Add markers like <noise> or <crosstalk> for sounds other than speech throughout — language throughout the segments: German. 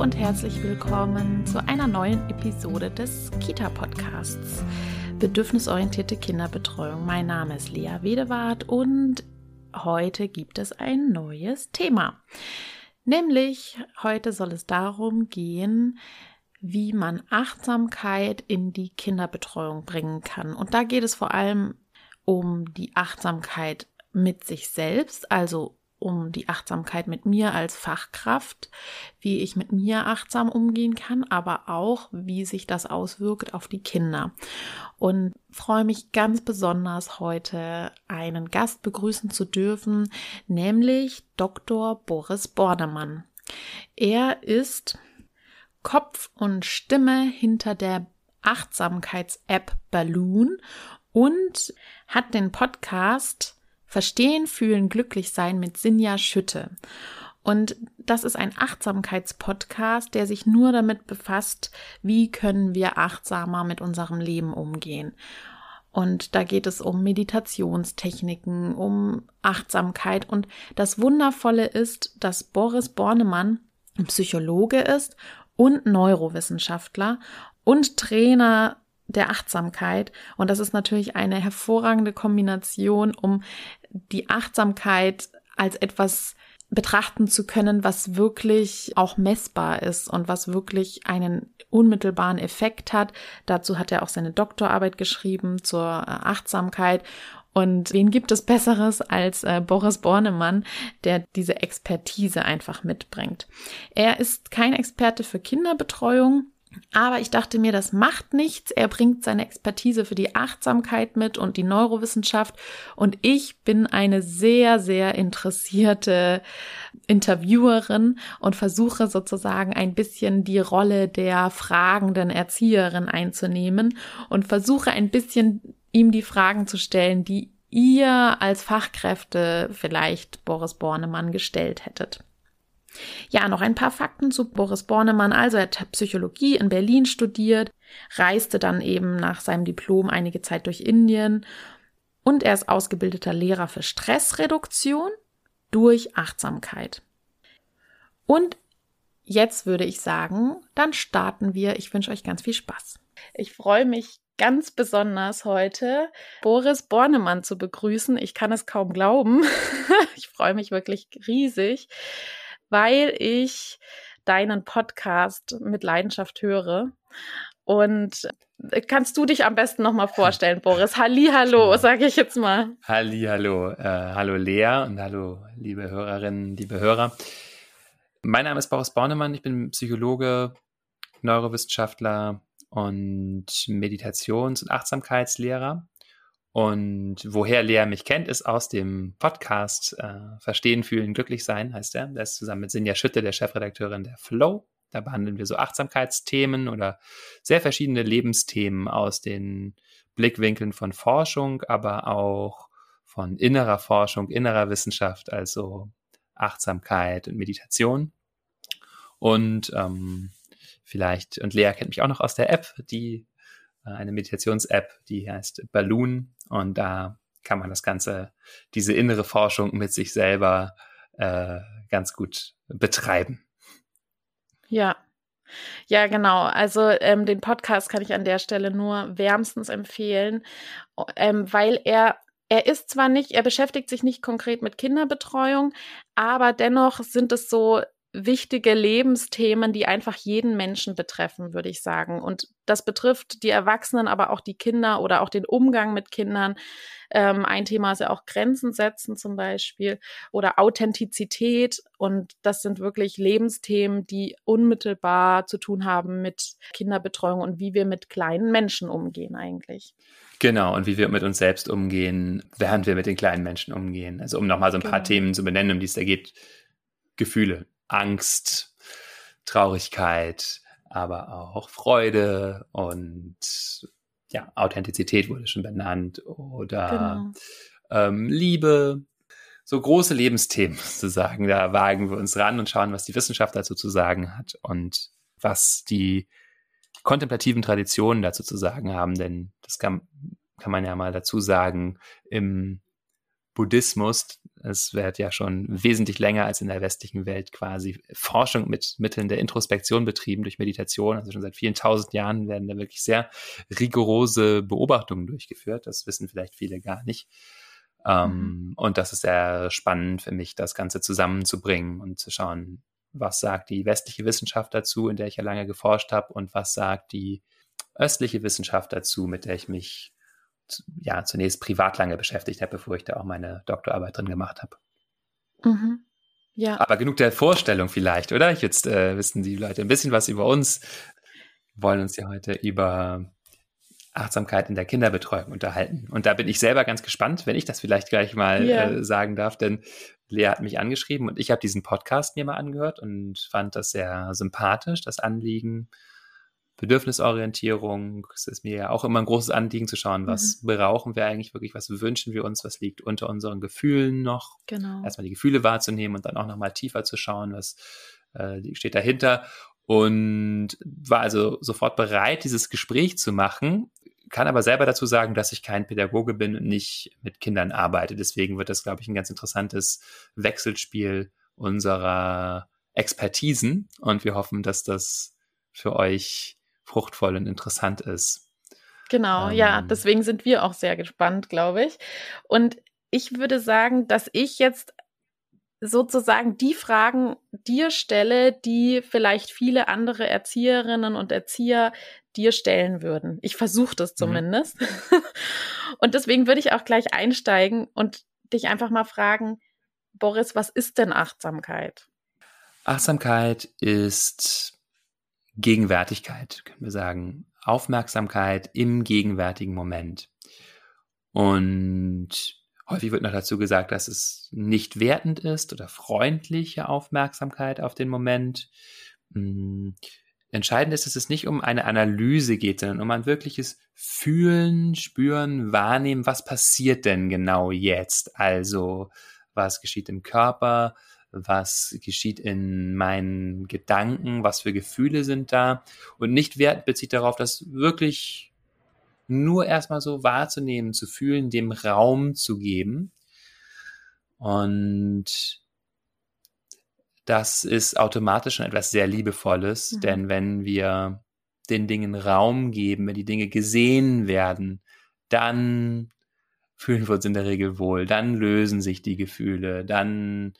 Und herzlich willkommen zu einer neuen Episode des Kita-Podcasts Bedürfnisorientierte Kinderbetreuung. Mein Name ist Lea Wedewart und heute gibt es ein neues Thema. Nämlich heute soll es darum gehen, wie man Achtsamkeit in die Kinderbetreuung bringen kann. Und da geht es vor allem um die Achtsamkeit mit sich selbst, also um die Achtsamkeit mit mir als Fachkraft, wie ich mit mir achtsam umgehen kann, aber auch, wie sich das auswirkt auf die Kinder. Und freue mich ganz besonders heute einen Gast begrüßen zu dürfen, nämlich Dr. Boris Bordemann. Er ist Kopf und Stimme hinter der Achtsamkeits-App Balloon und hat den Podcast Verstehen, Fühlen, Glücklich sein mit Sinja Schütte. Und das ist ein Achtsamkeitspodcast, der sich nur damit befasst, wie können wir achtsamer mit unserem Leben umgehen. Und da geht es um Meditationstechniken, um Achtsamkeit. Und das Wundervolle ist, dass Boris Bornemann Psychologe ist und Neurowissenschaftler und Trainer der Achtsamkeit. Und das ist natürlich eine hervorragende Kombination, um die Achtsamkeit als etwas betrachten zu können, was wirklich auch messbar ist und was wirklich einen unmittelbaren Effekt hat. Dazu hat er auch seine Doktorarbeit geschrieben zur Achtsamkeit. Und wen gibt es Besseres als äh, Boris Bornemann, der diese Expertise einfach mitbringt? Er ist kein Experte für Kinderbetreuung, aber ich dachte mir, das macht nichts. Er bringt seine Expertise für die Achtsamkeit mit und die Neurowissenschaft. Und ich bin eine sehr, sehr interessierte Interviewerin und versuche sozusagen ein bisschen die Rolle der fragenden Erzieherin einzunehmen und versuche ein bisschen ihm die Fragen zu stellen, die ihr als Fachkräfte vielleicht Boris Bornemann gestellt hättet. Ja, noch ein paar Fakten zu Boris Bornemann. Also er hat Psychologie in Berlin studiert, reiste dann eben nach seinem Diplom einige Zeit durch Indien und er ist ausgebildeter Lehrer für Stressreduktion durch Achtsamkeit. Und jetzt würde ich sagen, dann starten wir. Ich wünsche euch ganz viel Spaß. Ich freue mich ganz besonders heute Boris Bornemann zu begrüßen. Ich kann es kaum glauben. <laughs> ich freue mich wirklich riesig weil ich deinen Podcast mit Leidenschaft höre. Und äh, kannst du dich am besten nochmal <laughs> vorstellen, Boris? Halli, hallo, sage ich jetzt mal. Halli, hallo. Äh, hallo Lea und hallo liebe Hörerinnen, liebe Hörer. Mein Name ist Boris Bornemann, ich bin Psychologe, Neurowissenschaftler und Meditations- und Achtsamkeitslehrer. Und woher Lea mich kennt, ist aus dem Podcast äh, Verstehen, Fühlen, Glücklich sein, heißt er. Der ist zusammen mit Sinja Schütte, der Chefredakteurin der Flow. Da behandeln wir so Achtsamkeitsthemen oder sehr verschiedene Lebensthemen aus den Blickwinkeln von Forschung, aber auch von innerer Forschung, innerer Wissenschaft, also Achtsamkeit und Meditation. Und ähm, vielleicht, und Lea kennt mich auch noch aus der App, die eine Meditations-App, die heißt Balloon. Und da kann man das Ganze, diese innere Forschung mit sich selber äh, ganz gut betreiben. Ja. Ja, genau. Also ähm, den Podcast kann ich an der Stelle nur wärmstens empfehlen, ähm, weil er er ist zwar nicht, er beschäftigt sich nicht konkret mit Kinderbetreuung, aber dennoch sind es so wichtige Lebensthemen, die einfach jeden Menschen betreffen, würde ich sagen. Und das betrifft die Erwachsenen, aber auch die Kinder oder auch den Umgang mit Kindern. Ähm, ein Thema ist ja auch Grenzen setzen zum Beispiel oder Authentizität. Und das sind wirklich Lebensthemen, die unmittelbar zu tun haben mit Kinderbetreuung und wie wir mit kleinen Menschen umgehen eigentlich. Genau, und wie wir mit uns selbst umgehen, während wir mit den kleinen Menschen umgehen. Also um nochmal so ein genau. paar Themen zu benennen, um die es da geht. Gefühle, Angst, Traurigkeit, aber auch Freude und ja, Authentizität wurde schon benannt oder genau. ähm, Liebe, so große Lebensthemen <laughs> sozusagen. Da wagen wir uns ran und schauen, was die Wissenschaft dazu zu sagen hat und was die kontemplativen Traditionen dazu zu sagen haben. Denn das kann, kann man ja mal dazu sagen, im Buddhismus, es wird ja schon wesentlich länger als in der westlichen Welt quasi Forschung mit Mitteln der Introspektion betrieben durch Meditation. Also schon seit vielen tausend Jahren werden da wirklich sehr rigorose Beobachtungen durchgeführt. Das wissen vielleicht viele gar nicht. Ähm, mhm. Und das ist sehr spannend für mich, das Ganze zusammenzubringen und zu schauen, was sagt die westliche Wissenschaft dazu, in der ich ja lange geforscht habe, und was sagt die östliche Wissenschaft dazu, mit der ich mich ja zunächst privat lange beschäftigt habe, bevor ich da auch meine Doktorarbeit drin gemacht habe. Mhm. Ja. Aber genug der Vorstellung vielleicht, oder? Jetzt äh, wissen die Leute ein bisschen was über uns. Wir wollen uns ja heute über Achtsamkeit in der Kinderbetreuung unterhalten. Und da bin ich selber ganz gespannt, wenn ich das vielleicht gleich mal yeah. äh, sagen darf, denn Lea hat mich angeschrieben und ich habe diesen Podcast mir mal angehört und fand das sehr sympathisch, das Anliegen, Bedürfnisorientierung. Es ist mir ja auch immer ein großes Anliegen zu schauen, was mhm. brauchen wir eigentlich wirklich, was wünschen wir uns, was liegt unter unseren Gefühlen noch. Genau. Erstmal die Gefühle wahrzunehmen und dann auch nochmal tiefer zu schauen, was äh, steht dahinter. Und war also sofort bereit, dieses Gespräch zu machen, kann aber selber dazu sagen, dass ich kein Pädagoge bin und nicht mit Kindern arbeite. Deswegen wird das, glaube ich, ein ganz interessantes Wechselspiel unserer Expertisen. Und wir hoffen, dass das für euch fruchtvoll und interessant ist. Genau, ähm, ja, deswegen sind wir auch sehr gespannt, glaube ich. Und ich würde sagen, dass ich jetzt sozusagen die Fragen dir stelle, die vielleicht viele andere Erzieherinnen und Erzieher dir stellen würden. Ich versuche das mhm. zumindest. Mhm. <laughs> und deswegen würde ich auch gleich einsteigen und dich einfach mal fragen, Boris, was ist denn Achtsamkeit? Achtsamkeit ist Gegenwärtigkeit, können wir sagen. Aufmerksamkeit im gegenwärtigen Moment. Und häufig wird noch dazu gesagt, dass es nicht wertend ist oder freundliche Aufmerksamkeit auf den Moment. Hm, entscheidend ist, dass es nicht um eine Analyse geht, sondern um ein wirkliches Fühlen, Spüren, Wahrnehmen, was passiert denn genau jetzt? Also, was geschieht im Körper? Was geschieht in meinen Gedanken? Was für Gefühle sind da? Und nicht Wert bezieht darauf, das wirklich nur erstmal so wahrzunehmen, zu fühlen, dem Raum zu geben. Und das ist automatisch schon etwas sehr Liebevolles, mhm. denn wenn wir den Dingen Raum geben, wenn die Dinge gesehen werden, dann fühlen wir uns in der Regel wohl, dann lösen sich die Gefühle, dann,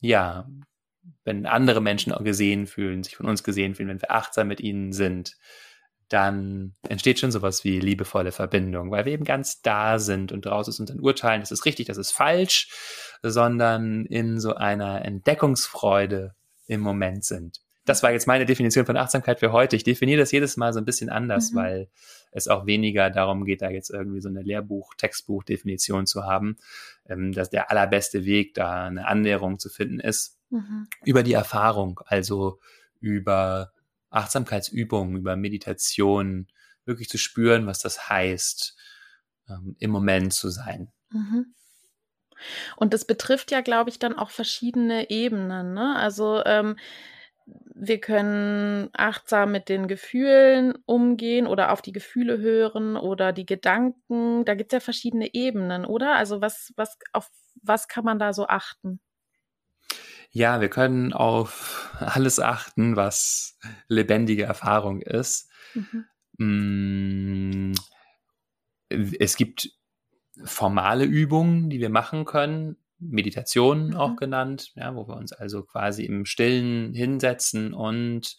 ja, wenn andere Menschen auch gesehen fühlen, sich von uns gesehen fühlen, wenn wir achtsam mit ihnen sind, dann entsteht schon sowas wie liebevolle Verbindung, weil wir eben ganz da sind und raus ist und dann urteilen, das ist richtig, das ist falsch, sondern in so einer Entdeckungsfreude im Moment sind. Das war jetzt meine Definition von Achtsamkeit für heute. Ich definiere das jedes Mal so ein bisschen anders, mhm. weil es auch weniger darum geht, da jetzt irgendwie so eine Lehrbuch-, Textbuch-Definition zu haben, ähm, dass der allerbeste Weg, da eine Annäherung zu finden ist, mhm. über die Erfahrung, also über Achtsamkeitsübungen, über Meditation, wirklich zu spüren, was das heißt, ähm, im Moment zu sein. Mhm. Und das betrifft ja, glaube ich, dann auch verschiedene Ebenen. Ne? Also ähm, wir können achtsam mit den Gefühlen umgehen oder auf die Gefühle hören oder die Gedanken. Da gibt es ja verschiedene Ebenen, oder? Also was, was, auf was kann man da so achten? Ja, wir können auf alles achten, was lebendige Erfahrung ist. Mhm. Mm, es gibt formale Übungen, die wir machen können, Meditation mhm. auch genannt, ja, wo wir uns also quasi im Stillen hinsetzen und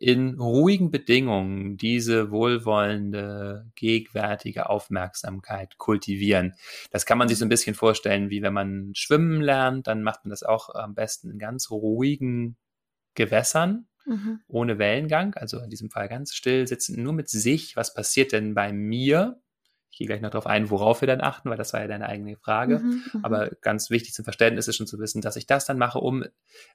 in ruhigen Bedingungen diese wohlwollende, gegenwärtige Aufmerksamkeit kultivieren. Das kann man sich so ein bisschen vorstellen, wie wenn man schwimmen lernt, dann macht man das auch am besten in ganz ruhigen Gewässern, mhm. ohne Wellengang, also in diesem Fall ganz still sitzen, nur mit sich. Was passiert denn bei mir? Ich gehe gleich noch darauf ein, worauf wir dann achten, weil das war ja deine eigene Frage. Mhm, mhm, Aber ganz wichtig zum Verständnis ist schon zu wissen, dass ich das dann mache, um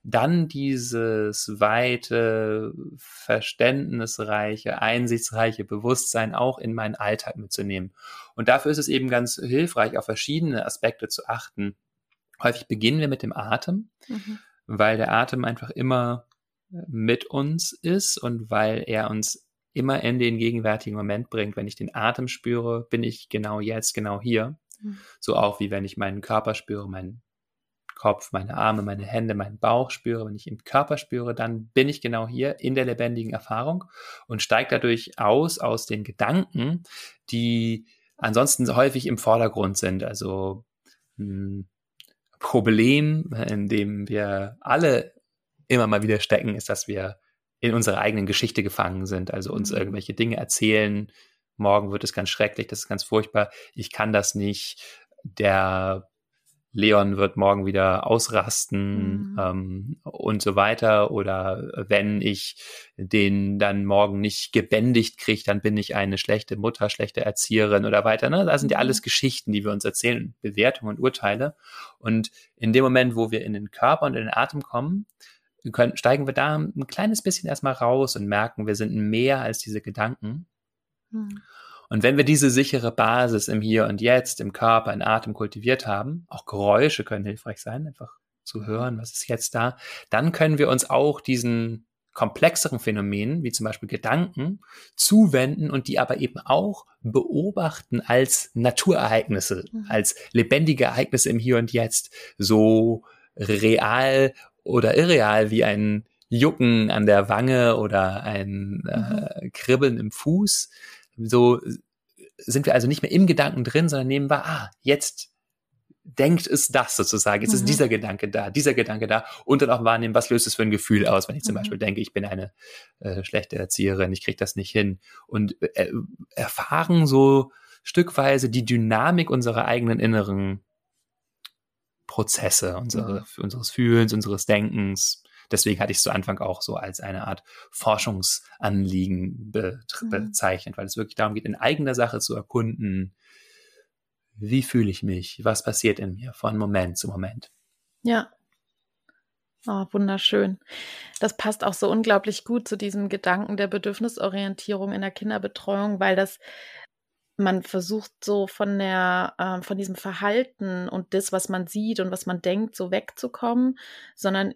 dann dieses weite, verständnisreiche, einsichtsreiche Bewusstsein auch in meinen Alltag mitzunehmen. Und dafür ist es eben ganz hilfreich, auf verschiedene Aspekte zu achten. Häufig beginnen wir mit dem Atem, mhm. weil der Atem einfach immer mit uns ist und weil er uns immer in den gegenwärtigen Moment bringt. Wenn ich den Atem spüre, bin ich genau jetzt, genau hier. Mhm. So auch wie wenn ich meinen Körper spüre, meinen Kopf, meine Arme, meine Hände, meinen Bauch spüre. Wenn ich im Körper spüre, dann bin ich genau hier in der lebendigen Erfahrung und steige dadurch aus aus den Gedanken, die ansonsten häufig im Vordergrund sind. Also ein hm, Problem, in dem wir alle immer mal wieder stecken, ist, dass wir in unserer eigenen Geschichte gefangen sind, also uns mhm. irgendwelche Dinge erzählen. Morgen wird es ganz schrecklich, das ist ganz furchtbar. Ich kann das nicht. Der Leon wird morgen wieder ausrasten mhm. ähm, und so weiter. Oder wenn ich den dann morgen nicht gebändigt kriege, dann bin ich eine schlechte Mutter, schlechte Erzieherin oder weiter. Ne? Das sind ja alles mhm. Geschichten, die wir uns erzählen, Bewertungen und Urteile. Und in dem Moment, wo wir in den Körper und in den Atem kommen, können, steigen wir da ein kleines bisschen erstmal raus und merken, wir sind mehr als diese Gedanken. Hm. Und wenn wir diese sichere Basis im Hier und Jetzt, im Körper, im Atem kultiviert haben, auch Geräusche können hilfreich sein, einfach zu hören, was ist jetzt da, dann können wir uns auch diesen komplexeren Phänomenen, wie zum Beispiel Gedanken, zuwenden und die aber eben auch beobachten als Naturereignisse, mhm. als lebendige Ereignisse im Hier und Jetzt, so real oder irreal wie ein Jucken an der Wange oder ein äh, mhm. Kribbeln im Fuß. So sind wir also nicht mehr im Gedanken drin, sondern nehmen wir, ah, jetzt denkt es das sozusagen. Jetzt mhm. ist dieser Gedanke da, dieser Gedanke da und dann auch wahrnehmen, was löst es für ein Gefühl aus, wenn ich zum mhm. Beispiel denke, ich bin eine äh, schlechte Erzieherin, ich kriege das nicht hin und äh, erfahren so stückweise die Dynamik unserer eigenen inneren Prozesse unsere, mhm. unseres Fühlens, unseres Denkens. Deswegen hatte ich es zu Anfang auch so als eine Art Forschungsanliegen be mhm. bezeichnet, weil es wirklich darum geht, in eigener Sache zu erkunden, wie fühle ich mich, was passiert in mir von Moment zu Moment. Ja. Oh, wunderschön. Das passt auch so unglaublich gut zu diesem Gedanken der Bedürfnisorientierung in der Kinderbetreuung, weil das man versucht so von der, äh, von diesem Verhalten und das, was man sieht und was man denkt, so wegzukommen, sondern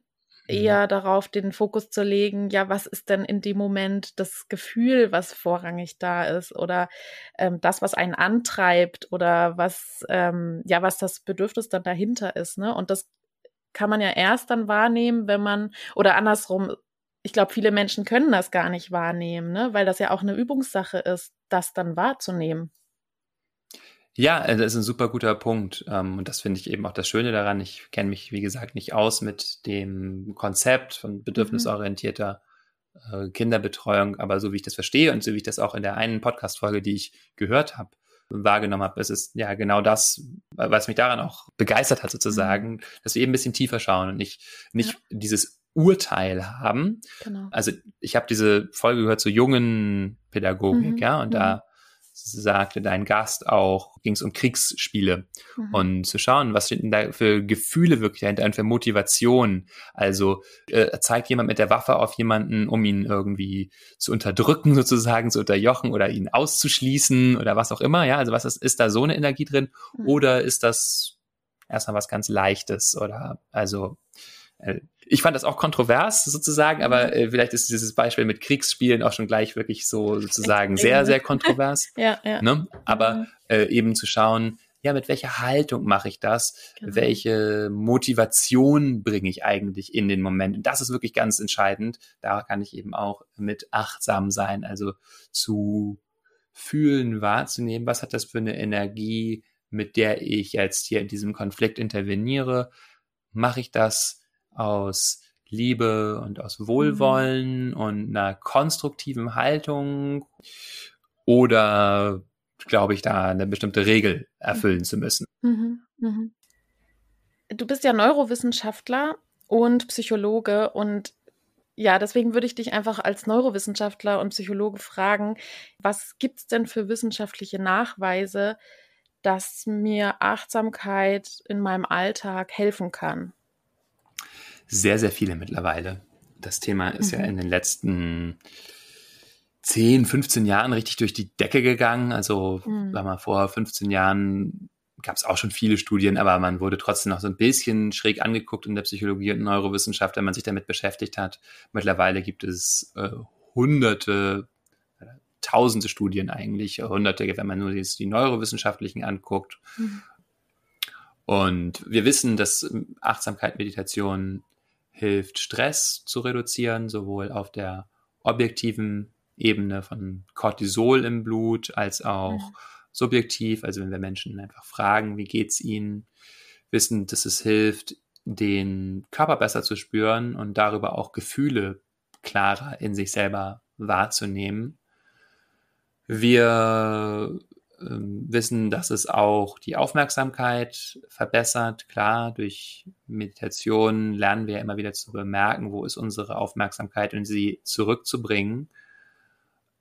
eher darauf den Fokus zu legen, ja, was ist denn in dem Moment das Gefühl, was vorrangig da ist oder ähm, das, was einen antreibt oder was, ähm, ja, was das Bedürfnis dann dahinter ist, ne? Und das kann man ja erst dann wahrnehmen, wenn man, oder andersrum, ich glaube, viele Menschen können das gar nicht wahrnehmen, ne? weil das ja auch eine Übungssache ist, das dann wahrzunehmen. Ja, äh, das ist ein super guter Punkt. Ähm, und das finde ich eben auch das Schöne daran. Ich kenne mich, wie gesagt, nicht aus mit dem Konzept von mhm. bedürfnisorientierter mhm. Kinderbetreuung, aber so wie ich das verstehe und so wie ich das auch in der einen Podcast-Folge, die ich gehört habe, wahrgenommen habe, es ist ja genau das, was mich daran auch begeistert hat, sozusagen, mhm. dass wir eben ein bisschen tiefer schauen und nicht, nicht ja. dieses Urteil haben. Genau. Also ich habe diese Folge gehört zur jungen Pädagogik, mhm. ja, und mhm. da sagte dein Gast auch, ging es um Kriegsspiele mhm. und zu schauen, was sind denn da für Gefühle wirklich dahinter und für Motivation. Also äh, zeigt jemand mit der Waffe auf jemanden, um ihn irgendwie zu unterdrücken, <laughs> sozusagen, zu unterjochen oder ihn auszuschließen oder was auch immer. Ja, also was ist, ist da so eine Energie drin? Mhm. Oder ist das erstmal was ganz Leichtes oder also ich fand das auch kontrovers sozusagen, aber äh, vielleicht ist dieses Beispiel mit Kriegsspielen auch schon gleich wirklich so sozusagen sehr, sehr kontrovers. <laughs> ja, ja. Ne? Aber mhm. äh, eben zu schauen, ja, mit welcher Haltung mache ich das? Genau. Welche Motivation bringe ich eigentlich in den Moment? Und das ist wirklich ganz entscheidend. Da kann ich eben auch mit achtsam sein, also zu fühlen, wahrzunehmen, was hat das für eine Energie, mit der ich jetzt hier in diesem Konflikt interveniere? Mache ich das aus Liebe und aus Wohlwollen mhm. und einer konstruktiven Haltung oder glaube ich, da eine bestimmte Regel erfüllen zu müssen. Mhm. Mhm. Du bist ja Neurowissenschaftler und Psychologe und ja, deswegen würde ich dich einfach als Neurowissenschaftler und Psychologe fragen, was gibt es denn für wissenschaftliche Nachweise, dass mir Achtsamkeit in meinem Alltag helfen kann? Sehr, sehr viele mittlerweile. Das Thema ist mhm. ja in den letzten 10, 15 Jahren richtig durch die Decke gegangen. Also, mhm. sagen wir vor 15 Jahren gab es auch schon viele Studien, aber man wurde trotzdem noch so ein bisschen schräg angeguckt in der Psychologie und Neurowissenschaft, wenn man sich damit beschäftigt hat. Mittlerweile gibt es äh, hunderte, äh, tausende Studien eigentlich, hunderte, wenn man nur jetzt die neurowissenschaftlichen anguckt. Mhm. Und wir wissen, dass Achtsamkeit, Meditation hilft, Stress zu reduzieren, sowohl auf der objektiven Ebene von Cortisol im Blut als auch mhm subjektiv, also wenn wir Menschen einfach fragen, wie geht's ihnen, wissen, dass es hilft, den Körper besser zu spüren und darüber auch Gefühle klarer in sich selber wahrzunehmen. Wir wissen, dass es auch die Aufmerksamkeit verbessert. Klar, durch Meditation lernen wir immer wieder zu bemerken, wo ist unsere Aufmerksamkeit und sie zurückzubringen.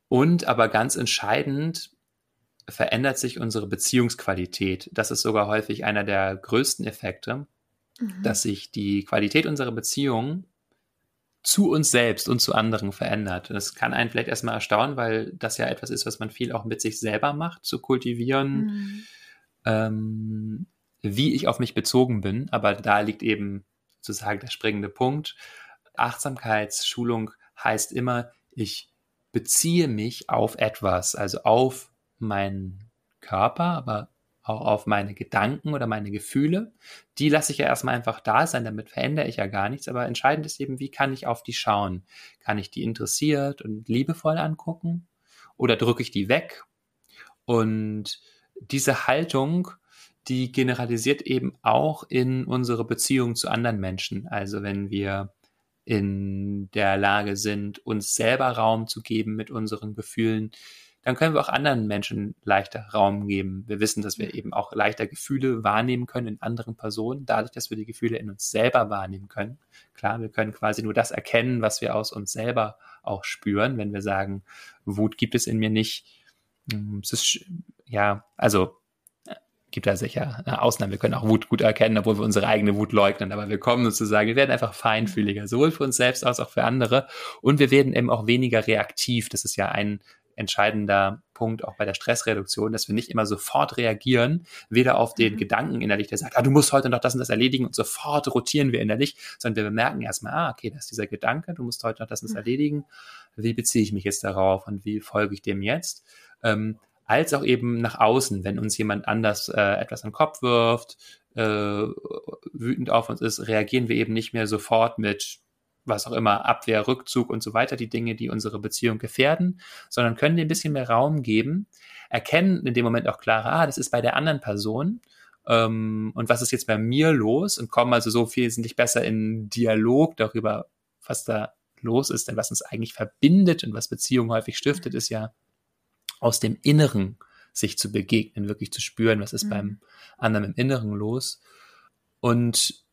Und aber ganz entscheidend, verändert sich unsere Beziehungsqualität. Das ist sogar häufig einer der größten Effekte, mhm. dass sich die Qualität unserer Beziehung zu uns selbst und zu anderen verändert. Das kann einen vielleicht erstmal erstaunen, weil das ja etwas ist, was man viel auch mit sich selber macht, zu kultivieren, mhm. ähm, wie ich auf mich bezogen bin. Aber da liegt eben sozusagen der springende Punkt. Achtsamkeitsschulung heißt immer, ich beziehe mich auf etwas, also auf meinen Körper, aber auch auf meine Gedanken oder meine Gefühle. Die lasse ich ja erstmal einfach da sein, damit verändere ich ja gar nichts. Aber entscheidend ist eben, wie kann ich auf die schauen? Kann ich die interessiert und liebevoll angucken? Oder drücke ich die weg? Und diese Haltung, die generalisiert eben auch in unsere Beziehung zu anderen Menschen. Also wenn wir in der Lage sind, uns selber Raum zu geben mit unseren Gefühlen, dann können wir auch anderen Menschen leichter Raum geben. Wir wissen, dass wir eben auch leichter Gefühle wahrnehmen können in anderen Personen, dadurch, dass wir die Gefühle in uns selber wahrnehmen können. Klar, wir können quasi nur das erkennen, was wir aus uns selber auch spüren, wenn wir sagen, Wut gibt es in mir nicht. Hm, es ist, ja, also gibt da sicher Ausnahmen. Wir können auch Wut gut erkennen, obwohl wir unsere eigene Wut leugnen. Aber wir kommen sozusagen, wir werden einfach feinfühliger, sowohl für uns selbst als auch für andere. Und wir werden eben auch weniger reaktiv. Das ist ja ein entscheidender Punkt auch bei der Stressreduktion, dass wir nicht immer sofort reagieren, weder auf den mhm. Gedanken innerlich, der sagt, ah, du musst heute noch das und das erledigen und sofort rotieren wir innerlich, sondern wir bemerken erstmal, ah, okay, das ist dieser Gedanke, du musst heute noch das und das mhm. erledigen. Wie beziehe ich mich jetzt darauf und wie folge ich dem jetzt? Ähm, als auch eben nach außen, wenn uns jemand anders äh, etwas an den Kopf wirft, äh, wütend auf uns ist, reagieren wir eben nicht mehr sofort mit was auch immer, Abwehr, Rückzug und so weiter, die Dinge, die unsere Beziehung gefährden, sondern können dir ein bisschen mehr Raum geben, erkennen in dem Moment auch klarer, ah, das ist bei der anderen Person ähm, und was ist jetzt bei mir los und kommen also so wesentlich besser in Dialog darüber, was da los ist, denn was uns eigentlich verbindet und was Beziehung häufig stiftet, ist ja aus dem Inneren sich zu begegnen, wirklich zu spüren, was ist mhm. beim anderen im Inneren los. Und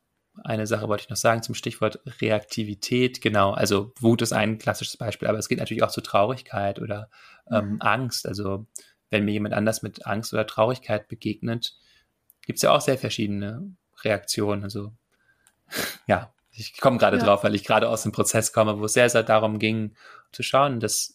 eine Sache wollte ich noch sagen zum Stichwort Reaktivität. Genau, also Wut ist ein klassisches Beispiel, aber es geht natürlich auch zu Traurigkeit oder ähm, mhm. Angst. Also wenn mir jemand anders mit Angst oder Traurigkeit begegnet, gibt es ja auch sehr verschiedene Reaktionen. Also <laughs> ja, ich komme gerade ja. drauf, weil ich gerade aus dem Prozess komme, wo es sehr, sehr darum ging, zu schauen, dass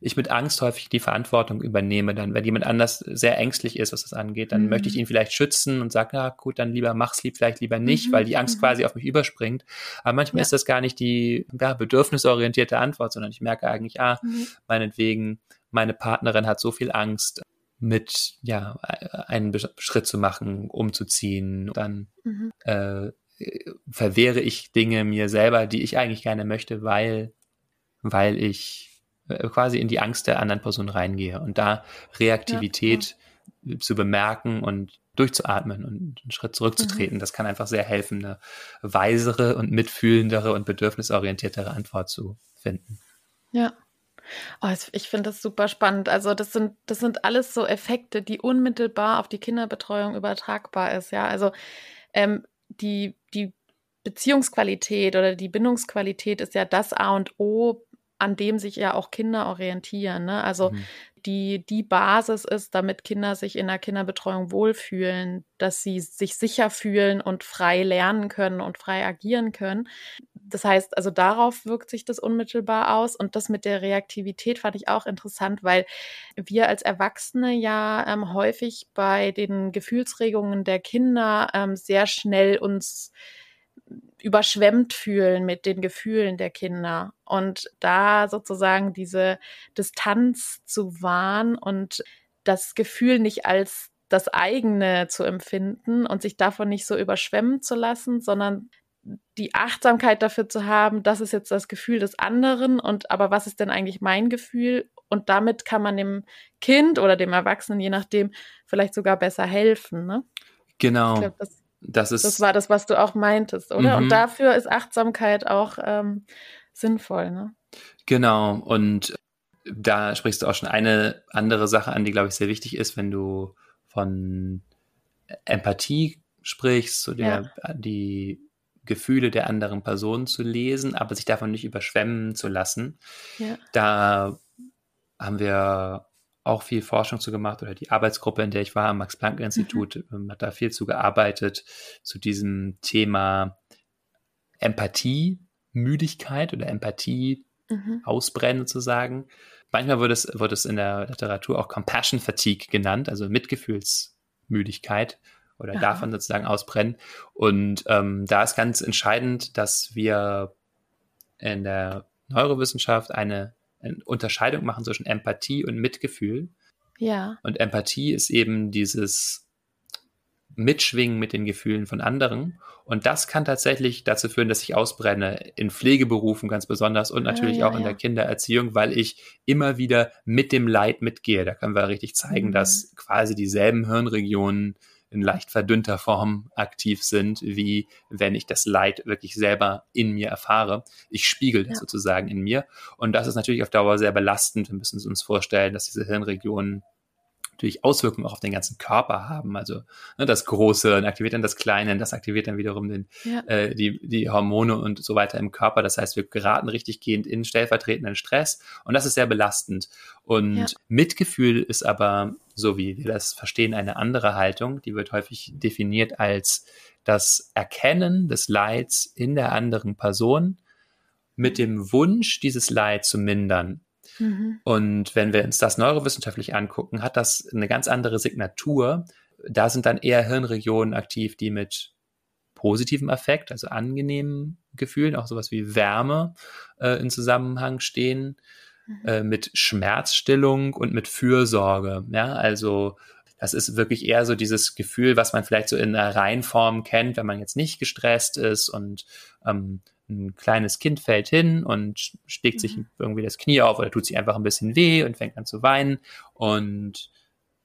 ich mit Angst häufig die Verantwortung übernehme. Dann, wenn jemand anders sehr ängstlich ist, was das angeht, dann mhm. möchte ich ihn vielleicht schützen und sage, ja gut, dann lieber mach's lieb, vielleicht lieber nicht, mhm. weil die Angst mhm. quasi auf mich überspringt. Aber manchmal ja. ist das gar nicht die ja, bedürfnisorientierte Antwort, sondern ich merke eigentlich, ah, mhm. meinetwegen, meine Partnerin hat so viel Angst, mit ja einen Schritt zu machen, umzuziehen, dann mhm. äh, verwehre ich Dinge mir selber, die ich eigentlich gerne möchte, weil weil ich äh, quasi in die Angst der anderen Person reingehe und da Reaktivität ja, zu bemerken und durchzuatmen und einen Schritt zurückzutreten, mhm. das kann einfach sehr helfen, eine weisere und mitfühlendere und bedürfnisorientiertere Antwort zu finden. Ja. Oh, ich finde das super spannend. Also das sind, das sind alles so Effekte, die unmittelbar auf die Kinderbetreuung übertragbar ist. Ja, also ähm, die, die Beziehungsqualität oder die Bindungsqualität ist ja das A und O, an dem sich ja auch Kinder orientieren. Ne? Also mhm. die, die Basis ist, damit Kinder sich in der Kinderbetreuung wohlfühlen, dass sie sich sicher fühlen und frei lernen können und frei agieren können. Das heißt, also darauf wirkt sich das unmittelbar aus. Und das mit der Reaktivität fand ich auch interessant, weil wir als Erwachsene ja ähm, häufig bei den Gefühlsregungen der Kinder ähm, sehr schnell uns überschwemmt fühlen mit den Gefühlen der Kinder und da sozusagen diese Distanz zu wahren und das Gefühl nicht als das eigene zu empfinden und sich davon nicht so überschwemmen zu lassen, sondern die Achtsamkeit dafür zu haben, das ist jetzt das Gefühl des anderen und aber was ist denn eigentlich mein Gefühl? Und damit kann man dem Kind oder dem Erwachsenen, je nachdem, vielleicht sogar besser helfen. Ne? Genau. Ich glaub, das das, ist, das war das, was du auch meintest, oder? Mhm. Und dafür ist Achtsamkeit auch ähm, sinnvoll, ne? Genau. Und da sprichst du auch schon eine andere Sache an, die, glaube ich, sehr wichtig ist, wenn du von Empathie sprichst, so der, ja. die Gefühle der anderen Person zu lesen, aber sich davon nicht überschwemmen zu lassen. Ja. Da haben wir auch viel Forschung zu gemacht oder die Arbeitsgruppe, in der ich war am Max-Planck-Institut, mhm. Ähm, hat da viel zu gearbeitet zu diesem Thema Empathie, Müdigkeit oder Empathie mhm. ausbrennen sozusagen. Manchmal wird es, wird es in der Literatur auch Compassion Fatigue genannt, also Mitgefühlsmüdigkeit oder ja. davon sozusagen ausbrennen. Und ähm, da ist ganz entscheidend, dass wir in der Neurowissenschaft eine Unterscheidung machen zwischen Empathie und Mitgefühl. Ja. Und Empathie ist eben dieses Mitschwingen mit den Gefühlen von anderen. Und das kann tatsächlich dazu führen, dass ich ausbrenne, in Pflegeberufen ganz besonders und natürlich ja, ja, auch in ja. der Kindererziehung, weil ich immer wieder mit dem Leid mitgehe. Da können wir richtig zeigen, mhm. dass quasi dieselben Hirnregionen in leicht verdünnter Form aktiv sind, wie wenn ich das Leid wirklich selber in mir erfahre. Ich spiegel das ja. sozusagen in mir. Und das ist natürlich auf Dauer sehr belastend. Wir müssen uns vorstellen, dass diese Hirnregionen natürlich Auswirkungen auch auf den ganzen Körper haben. Also ne, das Große aktiviert dann das Kleine, das aktiviert dann wiederum den, ja. äh, die, die Hormone und so weiter im Körper. Das heißt, wir geraten richtig gehend in stellvertretenden Stress und das ist sehr belastend. Und ja. Mitgefühl ist aber, so wie wir das verstehen, eine andere Haltung. Die wird häufig definiert als das Erkennen des Leids in der anderen Person mit dem Wunsch, dieses Leid zu mindern. Mhm. Und wenn wir uns das neurowissenschaftlich angucken, hat das eine ganz andere Signatur. Da sind dann eher Hirnregionen aktiv, die mit positivem Effekt, also angenehmen Gefühlen, auch sowas wie Wärme äh, in Zusammenhang stehen, mhm. äh, mit Schmerzstillung und mit Fürsorge. Ja, also das ist wirklich eher so dieses Gefühl, was man vielleicht so in einer Reihenform kennt, wenn man jetzt nicht gestresst ist und ähm, ein kleines Kind fällt hin und schlägt mhm. sich irgendwie das Knie auf oder tut sich einfach ein bisschen weh und fängt an zu weinen und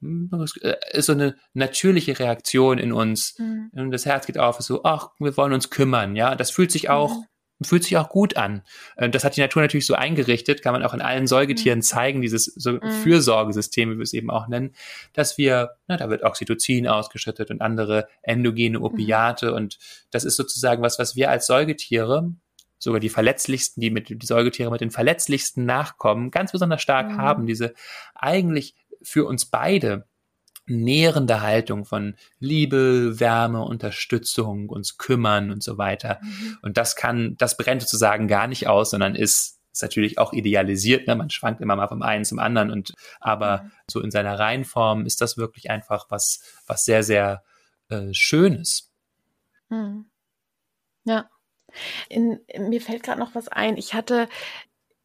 hm, äh, ist so eine natürliche Reaktion in uns. Mhm. Und das Herz geht auf, ist so, ach, wir wollen uns kümmern, ja. Das fühlt sich auch mhm fühlt sich auch gut an. Äh, das hat die Natur natürlich so eingerichtet, kann man auch in allen Säugetieren mhm. zeigen, dieses so mhm. Fürsorgesystem, wie wir es eben auch nennen, dass wir, na, da wird Oxytocin ausgeschüttet und andere endogene mhm. Opiate mhm. und das ist sozusagen was, was wir als Säugetiere, sogar die verletzlichsten, die mit die Säugetiere mit den verletzlichsten Nachkommen, ganz besonders stark mhm. haben, diese eigentlich für uns beide nährende Haltung von Liebe, Wärme, Unterstützung, uns kümmern und so weiter. Mhm. Und das kann, das brennt sozusagen gar nicht aus, sondern ist, ist natürlich auch idealisiert. Ne? Man schwankt immer mal vom einen zum anderen und aber mhm. so in seiner Reihenform ist das wirklich einfach was, was sehr, sehr äh, Schönes. Mhm. Ja. In, mir fällt gerade noch was ein. Ich hatte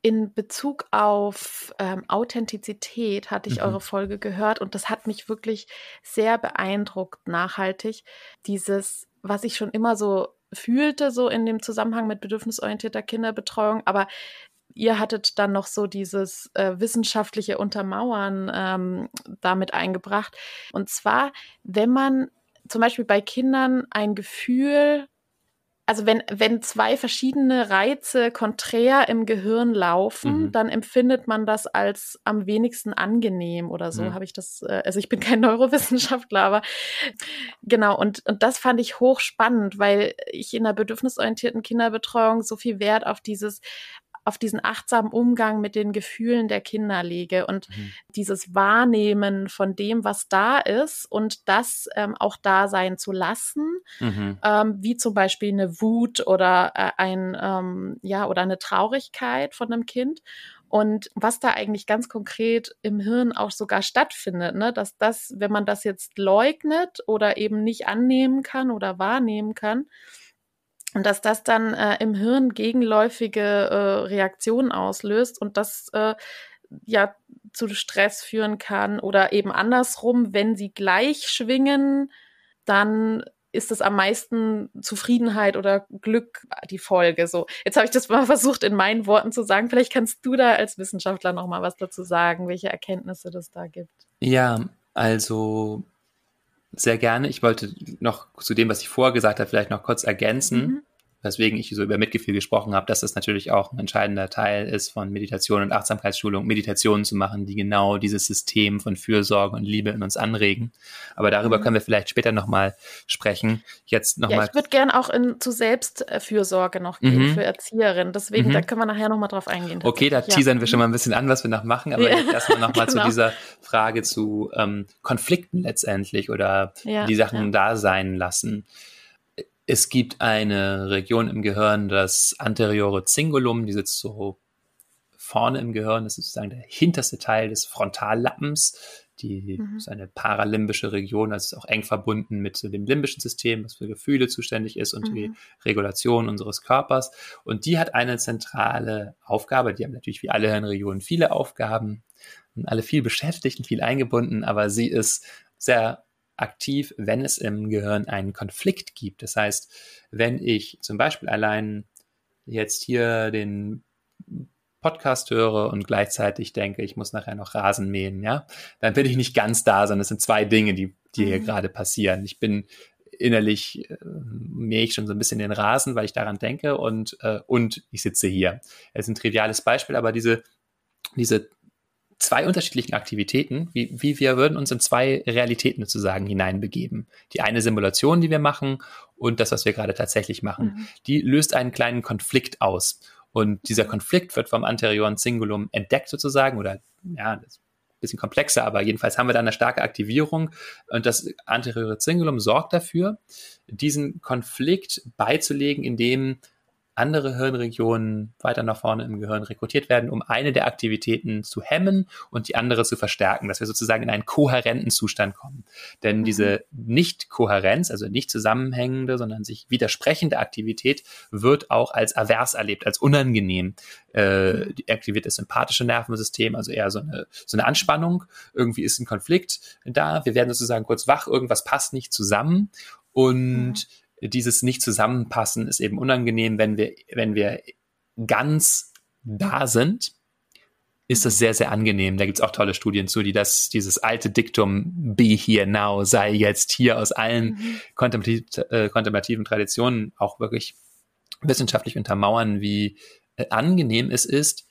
in Bezug auf ähm, Authentizität hatte ich mhm. eure Folge gehört und das hat mich wirklich sehr beeindruckt, nachhaltig. Dieses, was ich schon immer so fühlte, so in dem Zusammenhang mit bedürfnisorientierter Kinderbetreuung, aber ihr hattet dann noch so dieses äh, wissenschaftliche Untermauern ähm, damit eingebracht. Und zwar, wenn man zum Beispiel bei Kindern ein Gefühl also wenn, wenn zwei verschiedene Reize konträr im Gehirn laufen, mhm. dann empfindet man das als am wenigsten angenehm oder so, mhm. habe ich das, äh, also ich bin kein <laughs> Neurowissenschaftler, aber genau, und, und das fand ich hochspannend, weil ich in der bedürfnisorientierten Kinderbetreuung so viel Wert auf dieses auf diesen achtsamen Umgang mit den Gefühlen der Kinder lege und mhm. dieses Wahrnehmen von dem, was da ist und das ähm, auch da sein zu lassen, mhm. ähm, wie zum Beispiel eine Wut oder äh, ein ähm, ja oder eine Traurigkeit von einem Kind und was da eigentlich ganz konkret im Hirn auch sogar stattfindet, ne? dass das, wenn man das jetzt leugnet oder eben nicht annehmen kann oder wahrnehmen kann, und dass das dann äh, im Hirn gegenläufige äh, Reaktionen auslöst und das äh, ja zu Stress führen kann oder eben andersrum, wenn sie gleich schwingen, dann ist es am meisten Zufriedenheit oder Glück die Folge. So, jetzt habe ich das mal <laughs> versucht in meinen Worten zu sagen. Vielleicht kannst du da als Wissenschaftler noch mal was dazu sagen, welche Erkenntnisse das da gibt. Ja, also sehr gerne. Ich wollte noch zu dem, was ich vorher gesagt habe, vielleicht noch kurz ergänzen. Mhm weswegen ich so über Mitgefühl gesprochen habe, dass das natürlich auch ein entscheidender Teil ist von Meditation und Achtsamkeitsschulung, Meditationen zu machen, die genau dieses System von Fürsorge und Liebe in uns anregen. Aber darüber mhm. können wir vielleicht später nochmal sprechen. Jetzt nochmal. Ja, ich würde gerne auch in, zu Selbstfürsorge noch gehen mhm. für Erzieherinnen. Deswegen, mhm. da können wir nachher nochmal drauf eingehen. Okay, da teasern ja. wir schon mal ein bisschen an, was wir noch machen. Aber ja. jetzt erstmal nochmal <laughs> genau. zu dieser Frage zu ähm, Konflikten letztendlich oder ja, die Sachen da sein lassen. Es gibt eine Region im Gehirn, das anteriore Cingulum, die sitzt so vorne im Gehirn, das ist sozusagen der hinterste Teil des Frontallappens. Die mhm. ist eine paralimbische Region, das ist auch eng verbunden mit dem limbischen System, was für Gefühle zuständig ist und mhm. die Regulation unseres Körpers. Und die hat eine zentrale Aufgabe. Die haben natürlich wie alle Hirnregionen viele Aufgaben und alle viel beschäftigt und viel eingebunden, aber sie ist sehr aktiv, wenn es im Gehirn einen Konflikt gibt. Das heißt, wenn ich zum Beispiel allein jetzt hier den Podcast höre und gleichzeitig denke, ich muss nachher noch Rasen mähen, ja, dann bin ich nicht ganz da, sondern es sind zwei Dinge, die, die hier mhm. gerade passieren. Ich bin innerlich äh, mähe ich schon so ein bisschen den Rasen, weil ich daran denke und, äh, und ich sitze hier. Es ist ein triviales Beispiel, aber diese, diese zwei unterschiedlichen Aktivitäten, wie, wie wir würden uns in zwei Realitäten sozusagen hineinbegeben. Die eine Simulation, die wir machen und das, was wir gerade tatsächlich machen, mhm. die löst einen kleinen Konflikt aus. Und dieser Konflikt wird vom anterioren Singulum entdeckt sozusagen oder ja, das ist ein bisschen komplexer, aber jedenfalls haben wir da eine starke Aktivierung und das anteriore Singulum sorgt dafür, diesen Konflikt beizulegen, indem andere Hirnregionen weiter nach vorne im Gehirn rekrutiert werden, um eine der Aktivitäten zu hemmen und die andere zu verstärken, dass wir sozusagen in einen kohärenten Zustand kommen. Denn mhm. diese Nicht-Kohärenz, also nicht zusammenhängende, sondern sich widersprechende Aktivität wird auch als avers erlebt, als unangenehm. Äh, mhm. die aktiviert das sympathische Nervensystem, also eher so eine, so eine Anspannung. Irgendwie ist ein Konflikt da. Wir werden sozusagen kurz wach, irgendwas passt nicht zusammen. Und mhm dieses Nicht-Zusammenpassen ist eben unangenehm, wenn wir, wenn wir ganz da sind, ist das sehr, sehr angenehm. Da gibt es auch tolle Studien zu, die das, dieses alte Diktum be here now, sei jetzt hier aus allen mhm. kontemplativ, äh, kontemplativen Traditionen auch wirklich wissenschaftlich untermauern, wie äh, angenehm es ist,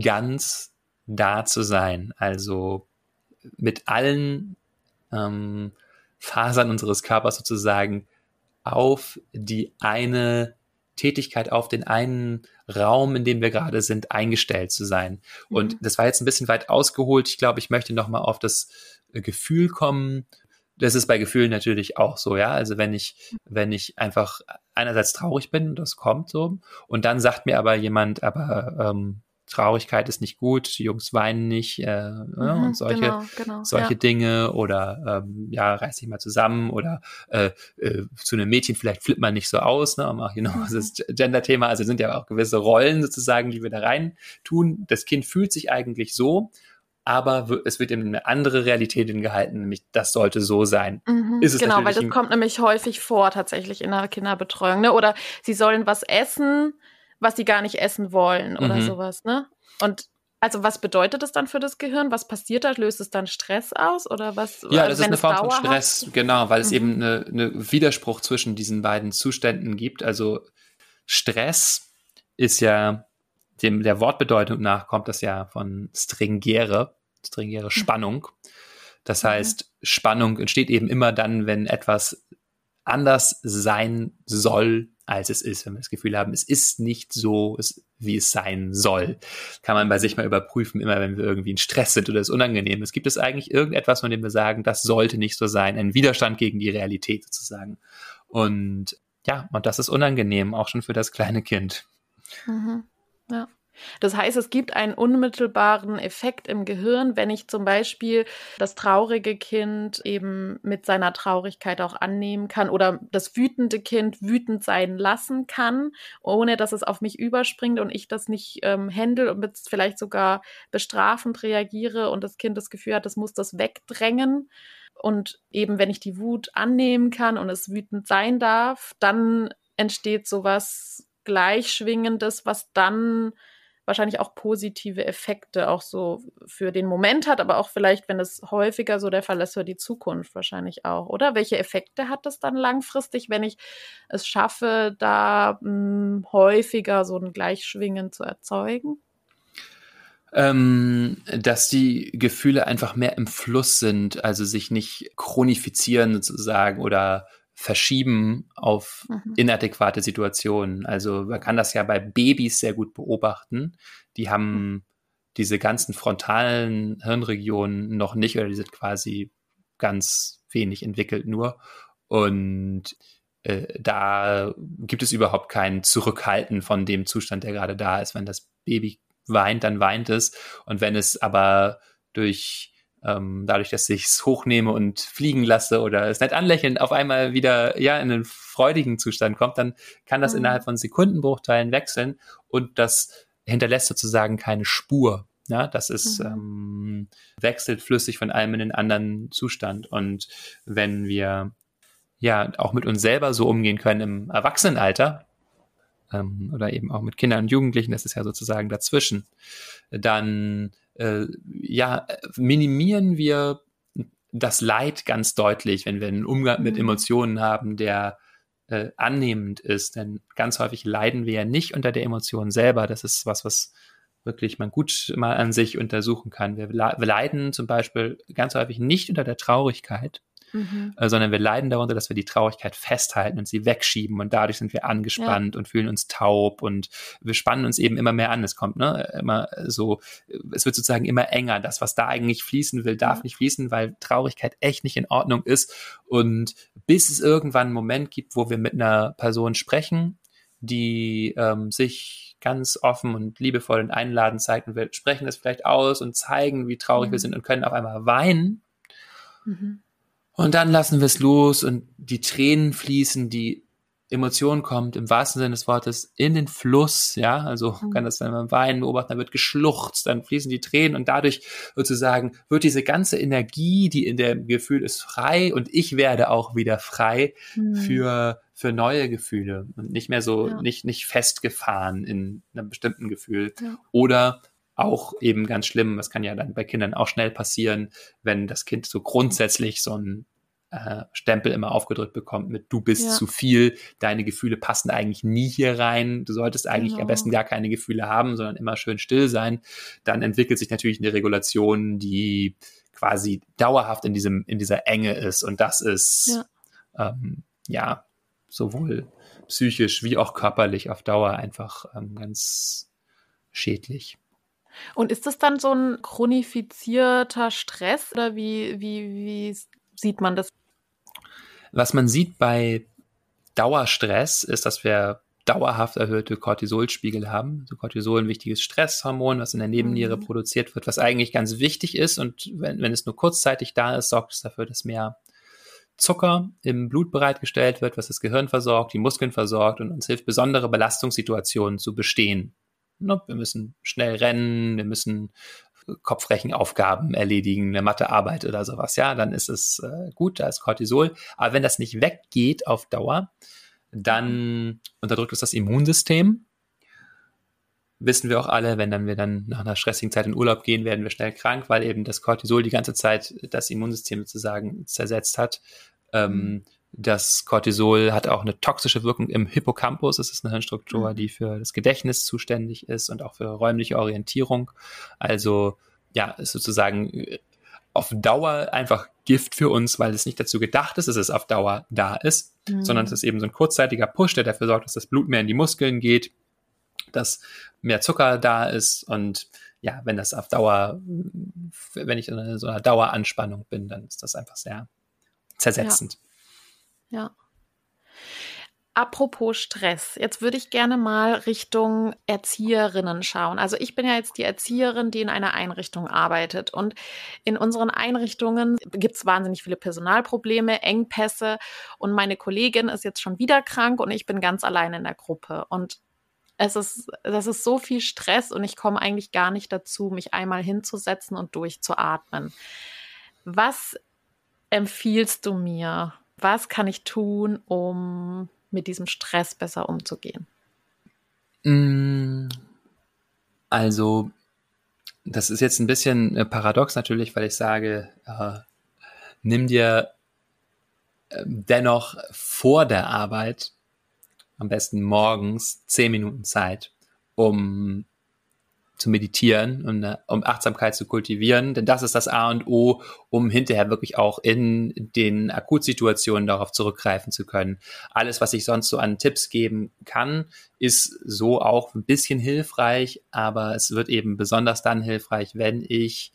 ganz da zu sein. Also mit allen ähm, Fasern unseres Körpers sozusagen auf die eine Tätigkeit, auf den einen Raum, in dem wir gerade sind, eingestellt zu sein. Mhm. Und das war jetzt ein bisschen weit ausgeholt. Ich glaube, ich möchte nochmal auf das äh, Gefühl kommen. Das ist bei Gefühlen natürlich auch so, ja. Also wenn ich, wenn ich einfach einerseits traurig bin, das kommt so, und dann sagt mir aber jemand, aber ähm, Traurigkeit ist nicht gut, die Jungs weinen nicht äh, mhm, und solche, genau, genau, solche ja. Dinge oder ähm, ja, reiß dich mal zusammen oder äh, äh, zu einem Mädchen vielleicht flippt man nicht so aus, ne, auch genau mhm. das Gender-Thema, also sind ja auch gewisse Rollen sozusagen, die wir da rein tun. Das Kind fühlt sich eigentlich so, aber es wird in eine andere Realität gehalten, nämlich das sollte so sein. Mhm, genau, weil das kommt nämlich häufig vor tatsächlich in der Kinderbetreuung, ne? Oder sie sollen was essen, was sie gar nicht essen wollen oder mhm. sowas, ne? Und also was bedeutet das dann für das Gehirn? Was passiert da? Löst es dann Stress aus oder was? Ja, das ist eine Form von Stress, genau, weil es mhm. eben eine, eine Widerspruch zwischen diesen beiden Zuständen gibt. Also Stress ist ja, dem, der Wortbedeutung nach kommt das ja von stringere, stringere hm. Spannung. Das heißt, Spannung entsteht eben immer dann, wenn etwas anders sein soll, als es ist. Wenn wir das Gefühl haben, es ist nicht so, wie es sein soll. Kann man bei sich mal überprüfen, immer wenn wir irgendwie in Stress sind oder es unangenehm ist. Gibt es eigentlich irgendetwas, von dem wir sagen, das sollte nicht so sein? Ein Widerstand gegen die Realität sozusagen. Und ja, und das ist unangenehm, auch schon für das kleine Kind. Mhm. Ja. Das heißt, es gibt einen unmittelbaren Effekt im Gehirn, wenn ich zum Beispiel das traurige Kind eben mit seiner Traurigkeit auch annehmen kann oder das wütende Kind wütend sein lassen kann, ohne dass es auf mich überspringt und ich das nicht ähm, handle und vielleicht sogar bestrafend reagiere und das Kind das Gefühl hat, es muss das wegdrängen. Und eben, wenn ich die Wut annehmen kann und es wütend sein darf, dann entsteht sowas Gleichschwingendes, was dann wahrscheinlich auch positive Effekte auch so für den Moment hat, aber auch vielleicht, wenn es häufiger so der Fall ist, für die Zukunft wahrscheinlich auch, oder? Welche Effekte hat das dann langfristig, wenn ich es schaffe, da mh, hm, häufiger so ein Gleichschwingen zu erzeugen? Ähm, dass die Gefühle einfach mehr im Fluss sind, also sich nicht chronifizieren sozusagen oder verschieben auf mhm. inadäquate Situationen. Also man kann das ja bei Babys sehr gut beobachten. Die haben mhm. diese ganzen frontalen Hirnregionen noch nicht oder die sind quasi ganz wenig entwickelt nur. Und äh, da gibt es überhaupt kein Zurückhalten von dem Zustand, der gerade da ist. Wenn das Baby weint, dann weint es. Und wenn es aber durch ähm, dadurch, dass ich es hochnehme und fliegen lasse oder es nett anlächeln, auf einmal wieder ja in einen freudigen Zustand kommt, dann kann das mhm. innerhalb von Sekundenbruchteilen wechseln und das hinterlässt sozusagen keine Spur. Ja, das ist mhm. ähm, wechselt flüssig von einem in den anderen Zustand. Und wenn wir ja auch mit uns selber so umgehen können im Erwachsenenalter, ähm, oder eben auch mit Kindern und Jugendlichen, das ist ja sozusagen dazwischen, dann äh, ja, minimieren wir das Leid ganz deutlich, wenn wir einen Umgang mhm. mit Emotionen haben, der äh, annehmend ist. Denn ganz häufig leiden wir ja nicht unter der Emotion selber. Das ist was, was wirklich man gut mal an sich untersuchen kann. Wir leiden zum Beispiel ganz häufig nicht unter der Traurigkeit, mhm. äh, sondern wir leiden darunter, dass wir die Traurigkeit festhalten und sie wegschieben und dadurch sind wir angespannt ja. und fühlen uns taub und wir spannen uns eben immer mehr an. Es kommt ne, immer so, es wird sozusagen immer enger. Das, was da eigentlich fließen will, darf ja. nicht fließen, weil Traurigkeit echt nicht in Ordnung ist. Und bis es irgendwann einen Moment gibt, wo wir mit einer Person sprechen, die ähm, sich ganz offen und liebevoll und einladend zeigt und wir sprechen das vielleicht aus und zeigen, wie traurig mhm. wir sind und können auf einmal weinen. Mhm. Und dann lassen wir es los und die Tränen fließen, die Emotion kommt im wahrsten Sinne des Wortes in den Fluss, ja, also mhm. kann das dann beim Weinen beobachten, dann wird geschluchzt, dann fließen die Tränen und dadurch sozusagen wird diese ganze Energie, die in dem Gefühl ist, frei und ich werde auch wieder frei mhm. für für neue Gefühle und nicht mehr so ja. nicht nicht festgefahren in einem bestimmten Gefühl ja. oder auch eben ganz schlimm. Das kann ja dann bei Kindern auch schnell passieren, wenn das Kind so grundsätzlich so einen äh, Stempel immer aufgedrückt bekommt mit du bist ja. zu viel, deine Gefühle passen eigentlich nie hier rein, du solltest eigentlich genau. am besten gar keine Gefühle haben, sondern immer schön still sein. Dann entwickelt sich natürlich eine Regulation, die quasi dauerhaft in diesem in dieser Enge ist und das ist ja, ähm, ja sowohl psychisch wie auch körperlich auf Dauer einfach ähm, ganz schädlich. Und ist das dann so ein chronifizierter Stress oder wie, wie, wie sieht man das? Was man sieht bei Dauerstress ist, dass wir dauerhaft erhöhte Cortisolspiegel haben. Also Cortisol ein wichtiges Stresshormon, was in der Nebenniere mhm. produziert wird, was eigentlich ganz wichtig ist. Und wenn, wenn es nur kurzzeitig da ist, sorgt es dafür, dass mehr Zucker im Blut bereitgestellt wird, was das Gehirn versorgt, die Muskeln versorgt und uns hilft, besondere Belastungssituationen zu bestehen. Ne? Wir müssen schnell rennen, wir müssen Kopfrechenaufgaben erledigen, eine Mathearbeit oder sowas, ja, dann ist es äh, gut, da ist Cortisol. Aber wenn das nicht weggeht auf Dauer, dann unterdrückt es das Immunsystem. Wissen wir auch alle, wenn dann wir dann nach einer stressigen Zeit in Urlaub gehen, werden wir schnell krank, weil eben das Cortisol die ganze Zeit das Immunsystem sozusagen zersetzt hat. Ähm, Das Cortisol hat auch eine toxische Wirkung im Hippocampus. Das ist eine Hirnstruktur, mhm. die für das Gedächtnis zuständig ist und auch für räumliche Orientierung. Also ja, ist sozusagen auf Dauer einfach Gift für uns, weil es nicht dazu gedacht ist, dass es auf Dauer da ist, mhm. sondern es ist eben so ein kurzzeitiger Push, der dafür sorgt, dass das Blut mehr in die Muskeln geht, dass mehr Zucker da ist und ja, wenn das auf Dauer, wenn ich in so einer Daueranspannung bin, dann ist das einfach sehr zersetzend. ja. Ja. Apropos Stress, jetzt würde ich gerne mal Richtung Erzieherinnen schauen. Also ich bin ja jetzt die Erzieherin, die in einer Einrichtung arbeitet. Und in unseren Einrichtungen gibt es wahnsinnig viele Personalprobleme, Engpässe. Und meine Kollegin ist jetzt schon wieder krank und ich bin ganz allein in der Gruppe. Und es ist, das ist so viel Stress und ich komme eigentlich gar nicht dazu, mich einmal hinzusetzen und durchzuatmen. Was empfiehlst du mir? Was kann ich tun, um mit diesem Stress besser umzugehen? Mm, also, das ist jetzt ein bisschen äh, paradox natürlich, weil ich sage, äh, nimm dir äh, dennoch vor der Arbeit, am besten morgens, zehn Minuten Zeit, um zu meditieren und uh, um Achtsamkeit zu kultivieren, denn das ist das A und O, um hinterher wirklich auch in den Akutsituationen darauf zurückgreifen zu können. Alles, was ich sonst so an Tipps geben kann, ist so auch ein bisschen hilfreich, aber es wird eben besonders dann hilfreich, wenn ich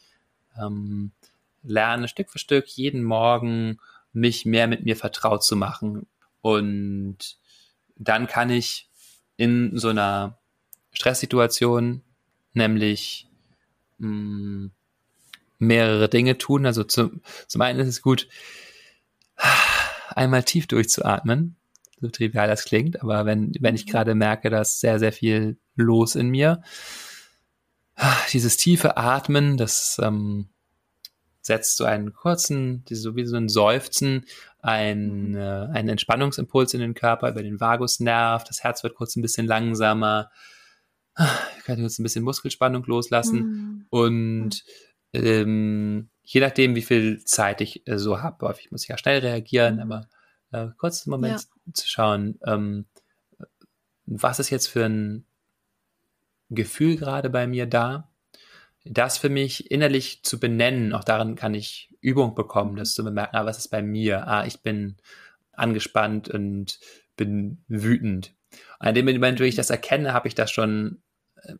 ähm, lerne, Stück für Stück jeden Morgen mich mehr mit mir vertraut zu machen und dann kann ich in so einer Stresssituation nämlich mh, mm, mehrere Dinge tun. Also zum, zum einen ist es gut, einmal tief durchzuatmen, so trivial das klingt, aber wenn, wenn ich gerade merke, dass sehr, sehr viel los in mir, dieses tiefe Atmen, das ähm, setzt so einen kurzen, so wie so ein Seufzen, ein, äh, einen Entspannungsimpuls in den Körper über den Vagusnerv, das Herz wird kurz ein bisschen langsamer, ich kann jetzt ein bisschen Muskelspannung loslassen mhm. und ähm, je nachdem, wie viel Zeit ich äh, so habe, häufig muss ich ja schnell reagieren, mhm. aber äh, kurz einen Moment ja. zu schauen, ähm, was ist jetzt für ein Gefühl gerade bei mir da? Das für mich innerlich zu benennen, auch daran kann ich Übung bekommen, das zu bemerken, ah, was ist bei mir? Ah, ich bin angespannt und bin wütend. In dem Moment, wo ich das erkenne, habe ich das schon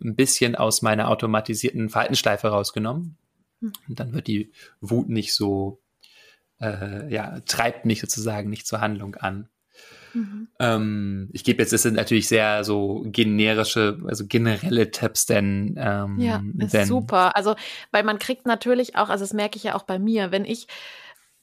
ein bisschen aus meiner automatisierten Verhaltensschleife rausgenommen. Hm. Und dann wird die Wut nicht so, äh, ja, treibt mich sozusagen nicht zur Handlung an. Mhm. Ähm, ich gebe jetzt, das sind natürlich sehr so generische, also generelle Tipps, denn ähm, ja, ist denn, super. Also, weil man kriegt natürlich auch, also das merke ich ja auch bei mir, wenn ich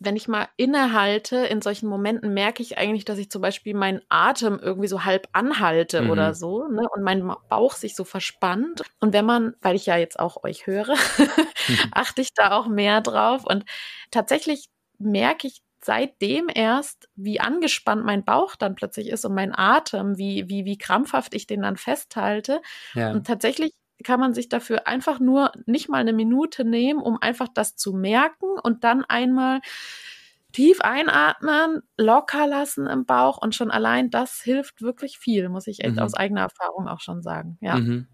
wenn ich mal innehalte, in solchen Momenten merke ich eigentlich, dass ich zum Beispiel meinen Atem irgendwie so halb anhalte mhm. oder so, ne? Und mein Bauch sich so verspannt. Und wenn man, weil ich ja jetzt auch euch höre, mhm. <laughs> achte ich da auch mehr drauf. Und tatsächlich merke ich seitdem erst, wie angespannt mein Bauch dann plötzlich ist und mein Atem, wie, wie, wie krampfhaft ich den dann festhalte. Ja. Und tatsächlich kann man sich dafür einfach nur nicht mal eine Minute nehmen, um einfach das zu merken und dann einmal tief einatmen, locker lassen im Bauch und schon allein das hilft wirklich viel, muss ich echt mhm. aus eigener Erfahrung auch schon sagen. Ja. Mhm.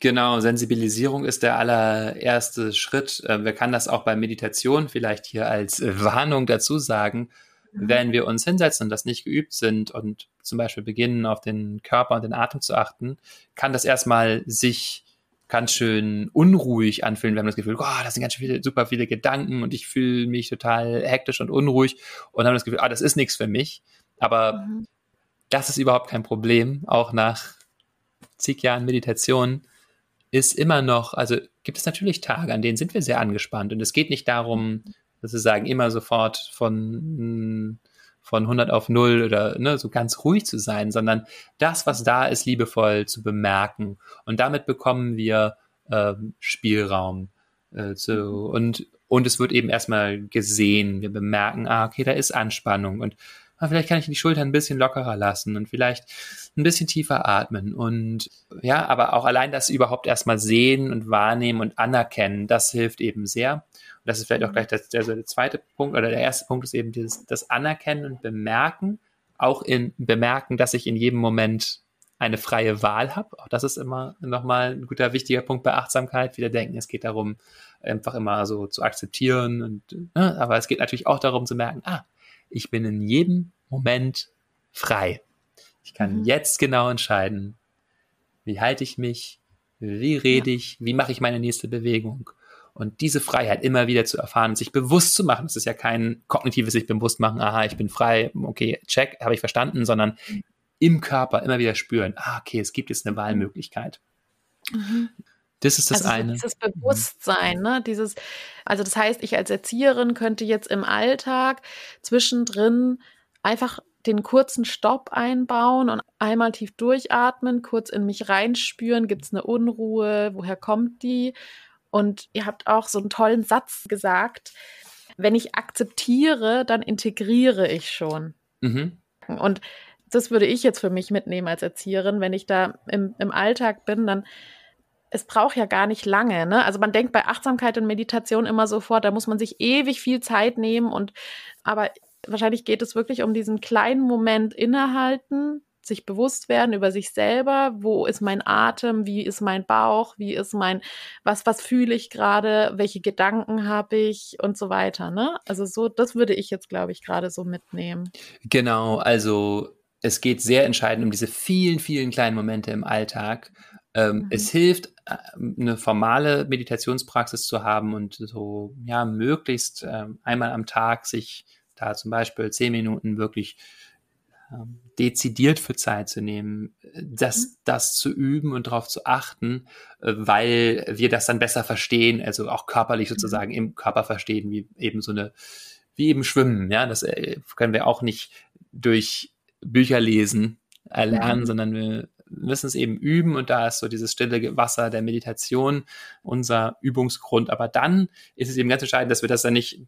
Genau, Sensibilisierung ist der allererste Schritt. Äh, wir kann das auch bei Meditation vielleicht hier als <laughs> Warnung dazu sagen. Mhm. Wenn wir uns hinsetzen und das nicht geübt sind und zum Beispiel beginnen, auf den Körper und den Atem zu achten, kann das erstmal sich ganz schön unruhig anfühlen. Wir haben das Gefühl, oh, das sind ganz viele, super viele Gedanken und ich fühle mich total hektisch und unruhig und haben das Gefühl, ah, das ist nichts für mich. Aber mhm. das ist überhaupt kein Problem. Auch nach zig Jahren Meditation ist immer noch, also gibt es natürlich Tage, an denen sind wir sehr angespannt und es geht nicht darum, sozusagen immer sofort von von 100 auf 0 oder ne, so ganz ruhig zu sein, sondern das, was da ist, liebevoll zu bemerken. Und damit bekommen wir äh, Spielraum. Äh, zu, und, und es wird eben erstmal gesehen. Wir bemerken, ah, okay, da ist Anspannung und ah, vielleicht kann ich die Schultern ein bisschen lockerer lassen und vielleicht ein bisschen tiefer atmen. Und ja, aber auch allein das überhaupt erstmal sehen und wahrnehmen und anerkennen, das hilft eben sehr. Das ist vielleicht auch gleich das, also der zweite Punkt oder der erste Punkt ist eben dieses, das Anerkennen und Bemerken, auch in Bemerken, dass ich in jedem Moment eine freie Wahl habe. Auch das ist immer nochmal ein guter, wichtiger Punkt bei Achtsamkeit. Wieder denken, es geht darum, einfach immer so zu akzeptieren. Und, ne? Aber es geht natürlich auch darum zu merken, ah, ich bin in jedem Moment frei. Ich kann mhm. jetzt genau entscheiden, wie halte ich mich, wie rede ja. ich, wie mache ich meine nächste Bewegung. Und diese Freiheit immer wieder zu erfahren und sich bewusst zu machen, das ist ja kein kognitives sich bewusst machen, aha, ich bin frei, okay, check, habe ich verstanden, sondern im Körper immer wieder spüren, ah, okay, es gibt jetzt eine Wahlmöglichkeit. Mhm. Das ist das also eine. Dieses Bewusstsein, ne? Dieses, also das heißt, ich als Erzieherin könnte jetzt im Alltag zwischendrin einfach den kurzen Stopp einbauen und einmal tief durchatmen, kurz in mich reinspüren, gibt es eine Unruhe, woher kommt die? Und ihr habt auch so einen tollen Satz gesagt, wenn ich akzeptiere, dann integriere ich schon. Mhm. Und das würde ich jetzt für mich mitnehmen als Erzieherin, wenn ich da im, im Alltag bin, dann es braucht ja gar nicht lange, ne? Also man denkt bei Achtsamkeit und Meditation immer sofort, da muss man sich ewig viel Zeit nehmen und aber wahrscheinlich geht es wirklich um diesen kleinen Moment innehalten, sich bewusst werden über sich selber, wo ist mein Atem, wie ist mein Bauch, wie ist mein, was, was fühle ich gerade, welche Gedanken habe ich und so weiter, ne? Also so, das würde ich jetzt, glaube ich, gerade so mitnehmen. Genau, also es geht sehr entscheidend um diese vielen, vielen kleinen Momente im Alltag. Ähm, mhm. Es hilft, äh, eine formale Meditationspraxis zu haben und so, ja, möglichst ähm, einmal am Tag sich da zum Beispiel zehn Minuten wirklich ähm, dezidiert für Zeit zu nehmen, das, mhm. das zu üben und darauf zu achten, äh, weil wir das dann besser verstehen, also auch körperlich mhm. sozusagen im Körper verstehen, wie eben so eine, wie eben Schwimmen, ja, das äh, können wir auch nicht durch Bücher lesen erlernen, ja. sondern wir müssen es eben üben und da ist so dieses stille Wasser der Meditation unser Übungsgrund. Aber dann ist es eben ganz entscheidend, dass wir das dann nicht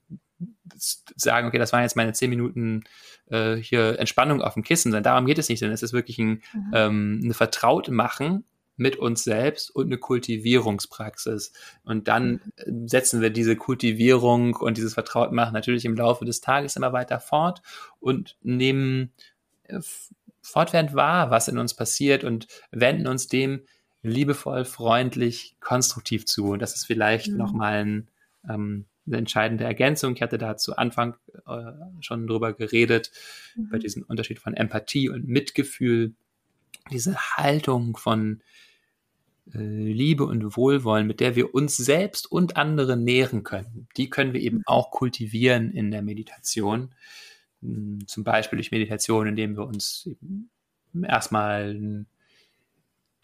sagen, okay, das waren jetzt meine zehn Minuten äh, hier Entspannung auf dem Kissen, sondern darum geht es nicht, sondern es ist wirklich ein, mhm. ähm, eine Vertraute machen mit uns selbst und eine Kultivierungspraxis. Und dann mhm. setzen wir diese Kultivierung und dieses Vertrautmachen natürlich im Laufe des Tages immer weiter fort und nehmen äh, fortwährend wahr, was in uns passiert und wenden uns dem liebevoll, freundlich, konstruktiv zu. Und das ist vielleicht mhm. nochmal ein, ähm, eine entscheidende Ergänzung. Ich hatte da zu Anfang äh, schon drüber geredet, mhm. bei diesem Unterschied von Empathie und Mitgefühl, diese Haltung von äh, Liebe und Wohlwollen, mit der wir uns selbst und andere nähren können. Die können wir eben mhm. auch kultivieren in der Meditation. Hm, zum Beispiel durch Meditation, indem wir uns erstmal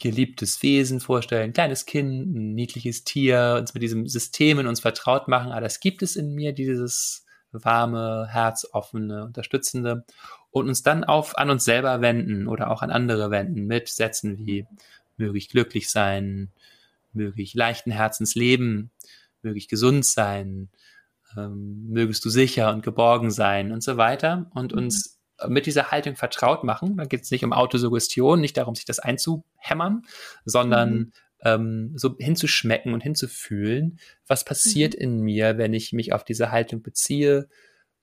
geliebtes Wesen vorstellen, ein kleines Kind, ein niedliches Tier, uns mit diesem System in uns vertraut machen. Ah, das gibt es in mir, dieses warme, herzoffene, unterstützende und uns dann auf an uns selber wenden oder auch an andere wenden mit Sätzen wie möge ich glücklich sein, möge ich leichten Herzens leben, möge ich gesund sein, ähm, mögest du sicher und geborgen sein und so weiter und mhm. uns mit dieser Haltung vertraut machen. Da geht es nicht um Autosuggestion, nicht darum, sich das einzuhämmern, sondern mhm. ähm, so hinzuschmecken und hinzufühlen, was passiert mhm. in mir, wenn ich mich auf diese Haltung beziehe.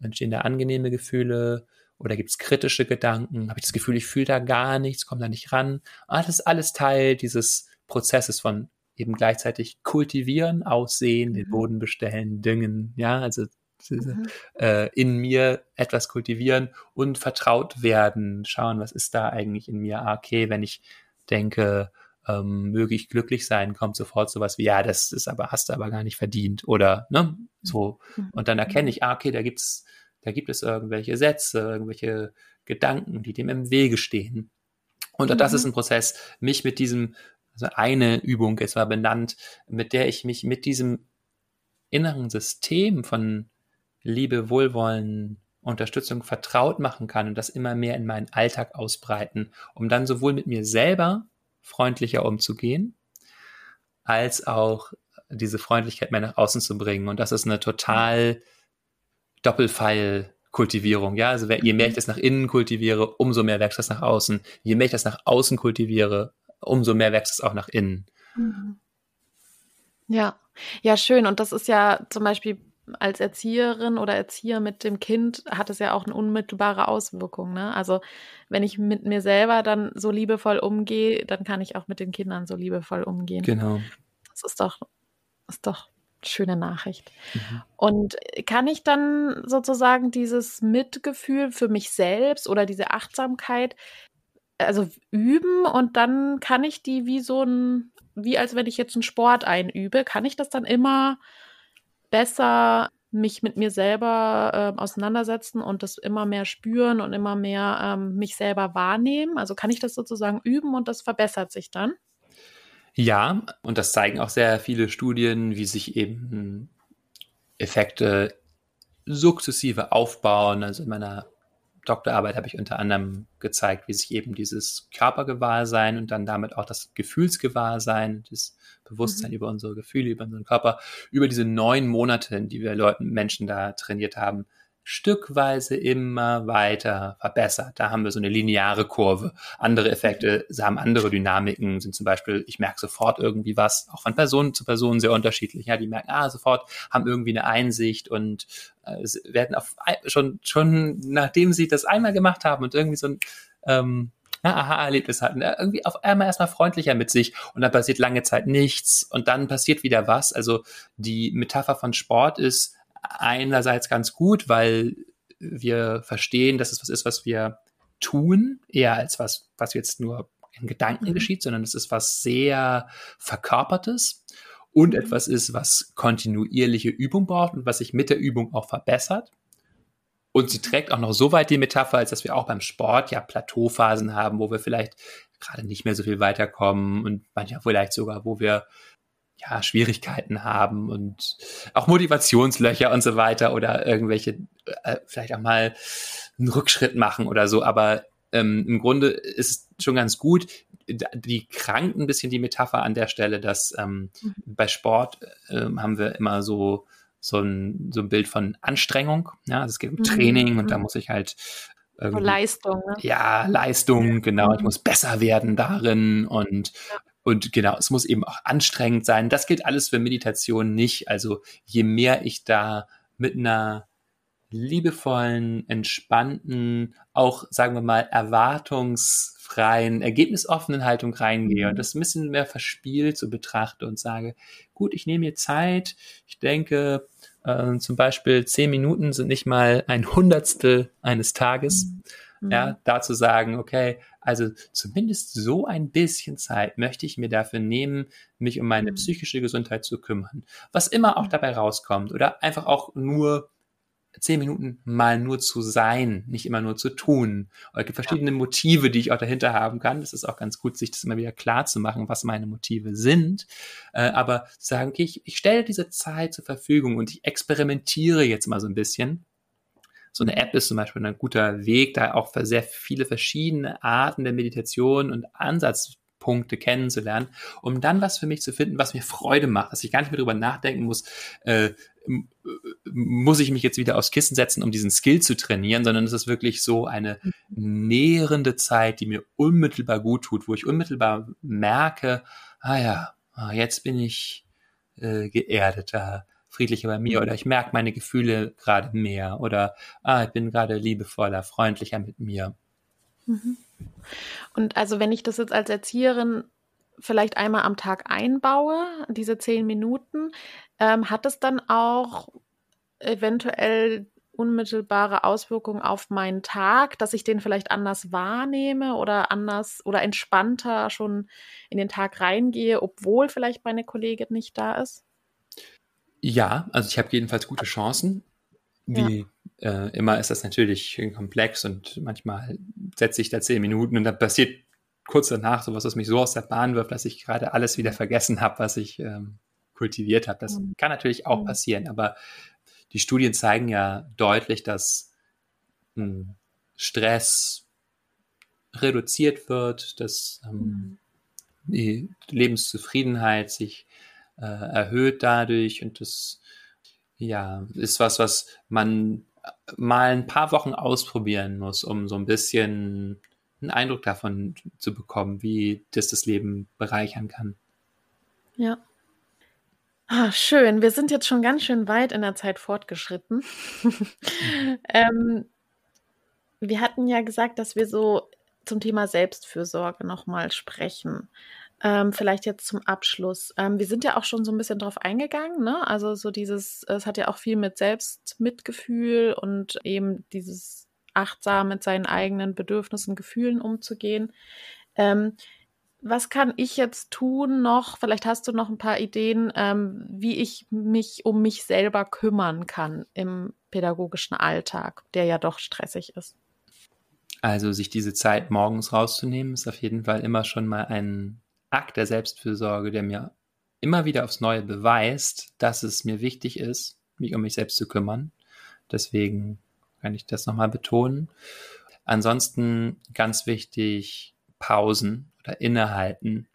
Entstehen da angenehme Gefühle oder gibt es kritische Gedanken? Habe ich das Gefühl, ich fühle da gar nichts, komme da nicht ran? Ah, das ist alles Teil dieses Prozesses von eben gleichzeitig kultivieren, aussehen, den mhm. Boden bestellen, düngen, ja, also mhm. äh, in mir etwas kultivieren und vertraut werden, schauen, was ist da eigentlich in mir, ah, okay, wenn ich denke, ähm, möge ich glücklich sein, kommt sofort sowas wie, ja, das ist aber, hast du aber gar nicht verdient oder, ne, so. Mhm. Und dann erkenne ich, ah, okay, da gibt's, da gibt es irgendwelche Sätze, irgendwelche Gedanken, die dem im Wege stehen. Und auch das ist ein Prozess, mich mit diesem also eine Übung es war benannt, mit der ich mich mit diesem inneren System von Liebe, Wohlwollen, Unterstützung vertraut machen kann und das immer mehr in meinen Alltag ausbreiten, um dann sowohl mit mir selber freundlicher umzugehen, als auch diese Freundlichkeit mehr nach außen zu bringen. Und das ist eine total Doppelpfeil Kultivierung. Ja, also je mehr ich das nach innen kultiviere, umso mehr wächst das nach außen. Je mehr ich das nach außen kultiviere, umso mehr wächst es auch nach innen. Mhm. Ja, ja, schön. Und das ist ja zum Beispiel als Erzieherin oder Erzieher mit dem Kind hat es ja auch eine unmittelbare Auswirkung. Ne? Also wenn ich mit mir selber dann so liebevoll umgehe, dann kann ich auch mit den Kindern so liebevoll umgehen. Genau. Das ist doch, ist doch eine schöne Nachricht. Mhm. Und kann ich dann sozusagen dieses Mitgefühl für mich selbst oder diese Achtsamkeit also üben und dann kann ich die wie so ein, wie als wenn ich jetzt einen Sport einübe, kann ich das dann immer besser mich mit mir selber äh, auseinandersetzen und das immer mehr spüren und immer mehr ähm, mich selber wahrnehmen? Also kann ich das sozusagen üben und das verbessert sich dann? Ja, und das zeigen auch sehr viele Studien, wie sich eben Effekte sukzessive aufbauen. Also in meiner Doktorarbeit habe ich unter anderem gezeigt, wie sich eben dieses Körpergewahrsein und dann damit auch das Gefühlsgewahrsein, das Bewusstsein mhm. über unsere Gefühle, über unseren Körper, über diese neun Monate, in die wir Leuten, Menschen da trainiert haben, stückweise immer weiter verbessert. Da haben wir so eine lineare Kurve. Andere Effekte haben andere Dynamiken, sind zum Beispiel, ich merke sofort irgendwie was, auch von Person zu Person sehr unterschiedlich. Ja, die merken, ah, sofort haben irgendwie eine Einsicht und äh, werden auf, schon, schon nachdem sie das einmal gemacht haben und irgendwie so ein, ähm, Aha-Erlebnis hatten, äh, irgendwie auf einmal erstmal freundlicher mit sich und dann passiert lange Zeit nichts und dann passiert wieder was. Also die Metapher von Sport ist, einerseits ganz gut, weil wir verstehen, dass es was ist, was wir tun, eher als was, was jetzt nur in Gedanken mhm. geschieht, sondern es ist was sehr Verkörpertes und mhm. etwas ist, was kontinuierliche Übung braucht und was sich mit der Übung auch verbessert. Und sie trägt auch noch so weit die Metapher, als dass wir auch beim Sport ja Plateauphasen haben, wo wir vielleicht gerade nicht mehr so viel weiterkommen und manchmal vielleicht sogar, wo wir ja, Schwierigkeiten haben und auch Motivationslöcher und so weiter oder irgendwelche, äh, vielleicht auch mal einen Rückschritt machen oder so. Aber ähm, im Grunde ist es schon ganz gut. Die krankt ein bisschen die Metapher an der Stelle, dass ähm, mhm. bei Sport äh, haben wir immer so so ein, so ein Bild von Anstrengung. Ja, also es geht um mhm. Training und da mhm. muss ich halt Leistung. Ne? Ja, Leistung, genau. Ich mhm. muss besser werden darin und. Und genau, es muss eben auch anstrengend sein. Das gilt alles für Meditation nicht. Also je mehr ich da mit einer liebevollen, entspannten, auch sagen wir mal erwartungsfreien, ergebnisoffenen Haltung reingehe und mhm. das ein bisschen mehr verspielt so betrachte und sage, gut, ich nehme mir Zeit. Ich denke, äh, zum Beispiel zehn Minuten sind nicht mal ein Hundertstel eines Tages. Mhm. Ja, da zu sagen, okay, also zumindest so ein bisschen Zeit möchte ich mir dafür nehmen, mich um meine mhm. psychische Gesundheit zu kümmern. Was immer auch mhm. dabei rauskommt oder einfach auch nur zehn Minuten mal nur zu sein, nicht immer nur zu tun. es gibt verschiedene Motive, die ich auch dahinter haben kann. Das ist auch ganz gut, sich das immer wieder klar zu machen, was meine Motive sind. Äh, aber zu sagen, okay, ich, ich stelle diese Zeit zur Verfügung und ich experimentiere jetzt mal so ein bisschen so eine App ist zum Beispiel ein guter Weg, da auch sehr viele verschiedene Arten der Meditation und Ansatzpunkte kennenzulernen, um dann was für mich zu finden, was mir Freude macht, dass ich gar nicht mehr drüber nachdenken muss, äh, muss ich mich jetzt wieder aufs Kissen setzen, um diesen Skill zu trainieren, sondern es ist wirklich so eine nährende Zeit, die mir unmittelbar gut tut, wo ich unmittelbar merke, ah ja, jetzt bin ich äh, geerdeter, friedlicher bei mir mhm. oder ich merke meine Gefühle gerade mehr oder ah, ich bin gerade liebevoller, freundlicher mit mir. Mhm. Und also wenn ich das jetzt als Erzieherin vielleicht einmal am Tag einbaue, diese zehn Minuten, ähm, hat es dann auch eventuell unmittelbare Auswirkungen auf meinen Tag, dass ich den vielleicht anders wahrnehme oder anders oder entspannter schon in den Tag reingehe, obwohl vielleicht meine Kollegin nicht da ist? Ja, also ich habe jedenfalls gute Chancen. Wie ja. äh, immer ist das natürlich komplex und manchmal setze ich da zehn Minuten und dann passiert kurz danach sowas, was mich so aus der Bahn wirft, dass ich gerade alles wieder vergessen habe, was ich ähm, kultiviert habe. Das mhm. kann natürlich auch mhm. passieren, aber die Studien zeigen ja deutlich, dass mh, hm, Stress reduziert wird, dass ähm, mhm. die Lebenszufriedenheit sich äh, erhöht dadurch und das ja ist was, was man mal ein paar Wochen ausprobieren muss, um so ein bisschen einen Eindruck davon zu bekommen, wie das das Leben bereichern kann. Ja. Ah, schön. Wir sind jetzt schon ganz schön weit in der Zeit fortgeschritten. <laughs> ähm, wir hatten ja gesagt, dass wir so zum Thema Selbstfürsorge nochmal sprechen. Ähm, vielleicht jetzt zum Abschluss. Ähm, wir sind ja auch schon so ein bisschen drauf eingegangen, ne? Also so dieses, es hat ja auch viel mit Selbstmitgefühl und eben dieses achtsam mit seinen eigenen Bedürfnissen, Gefühlen umzugehen. Ähm, was kann ich jetzt tun noch? Vielleicht hast du noch ein paar Ideen, ähm, wie ich mich um mich selber kümmern kann im pädagogischen Alltag, der ja doch stressig ist. Also sich diese Zeit morgens rauszunehmen, ist auf jeden Fall immer schon mal ein Akt der Selbstfürsorge, der mir immer wieder aufs Neue beweist, dass es mir wichtig ist, mich um mich selbst zu kümmern. Deswegen kann ich das nochmal betonen. Ansonsten ganz wichtig, Pausen oder Innehalten.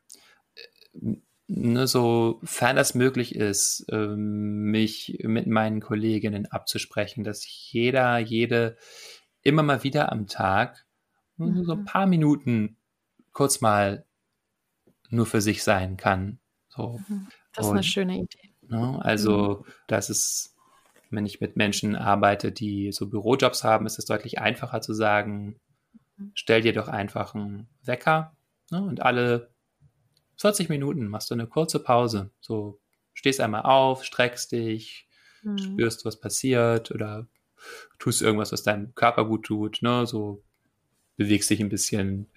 Ne, sofern das möglich ist, ähm, mich mit meinen Kolleginnen abzusprechen, dass jeder, jede immer mal wieder am Tag mhm. so ein paar Minuten kurz mal nur für sich sein kann. So. Mhm. Das ist Und, eine schöne Idee. Ne, also, mhm. das ist wenn ich mit Menschen arbeite, die so Bürojobs haben, ist es deutlich einfacher zu sagen, stell dir doch einfach einen Wecker ne, und alle 40 Minuten machst du eine kurze Pause. So stehst einmal auf, streckst dich, mhm. spürst, was passiert oder tust irgendwas, was deinem Körper gut tut, ne, so bewegst dich ein bisschen.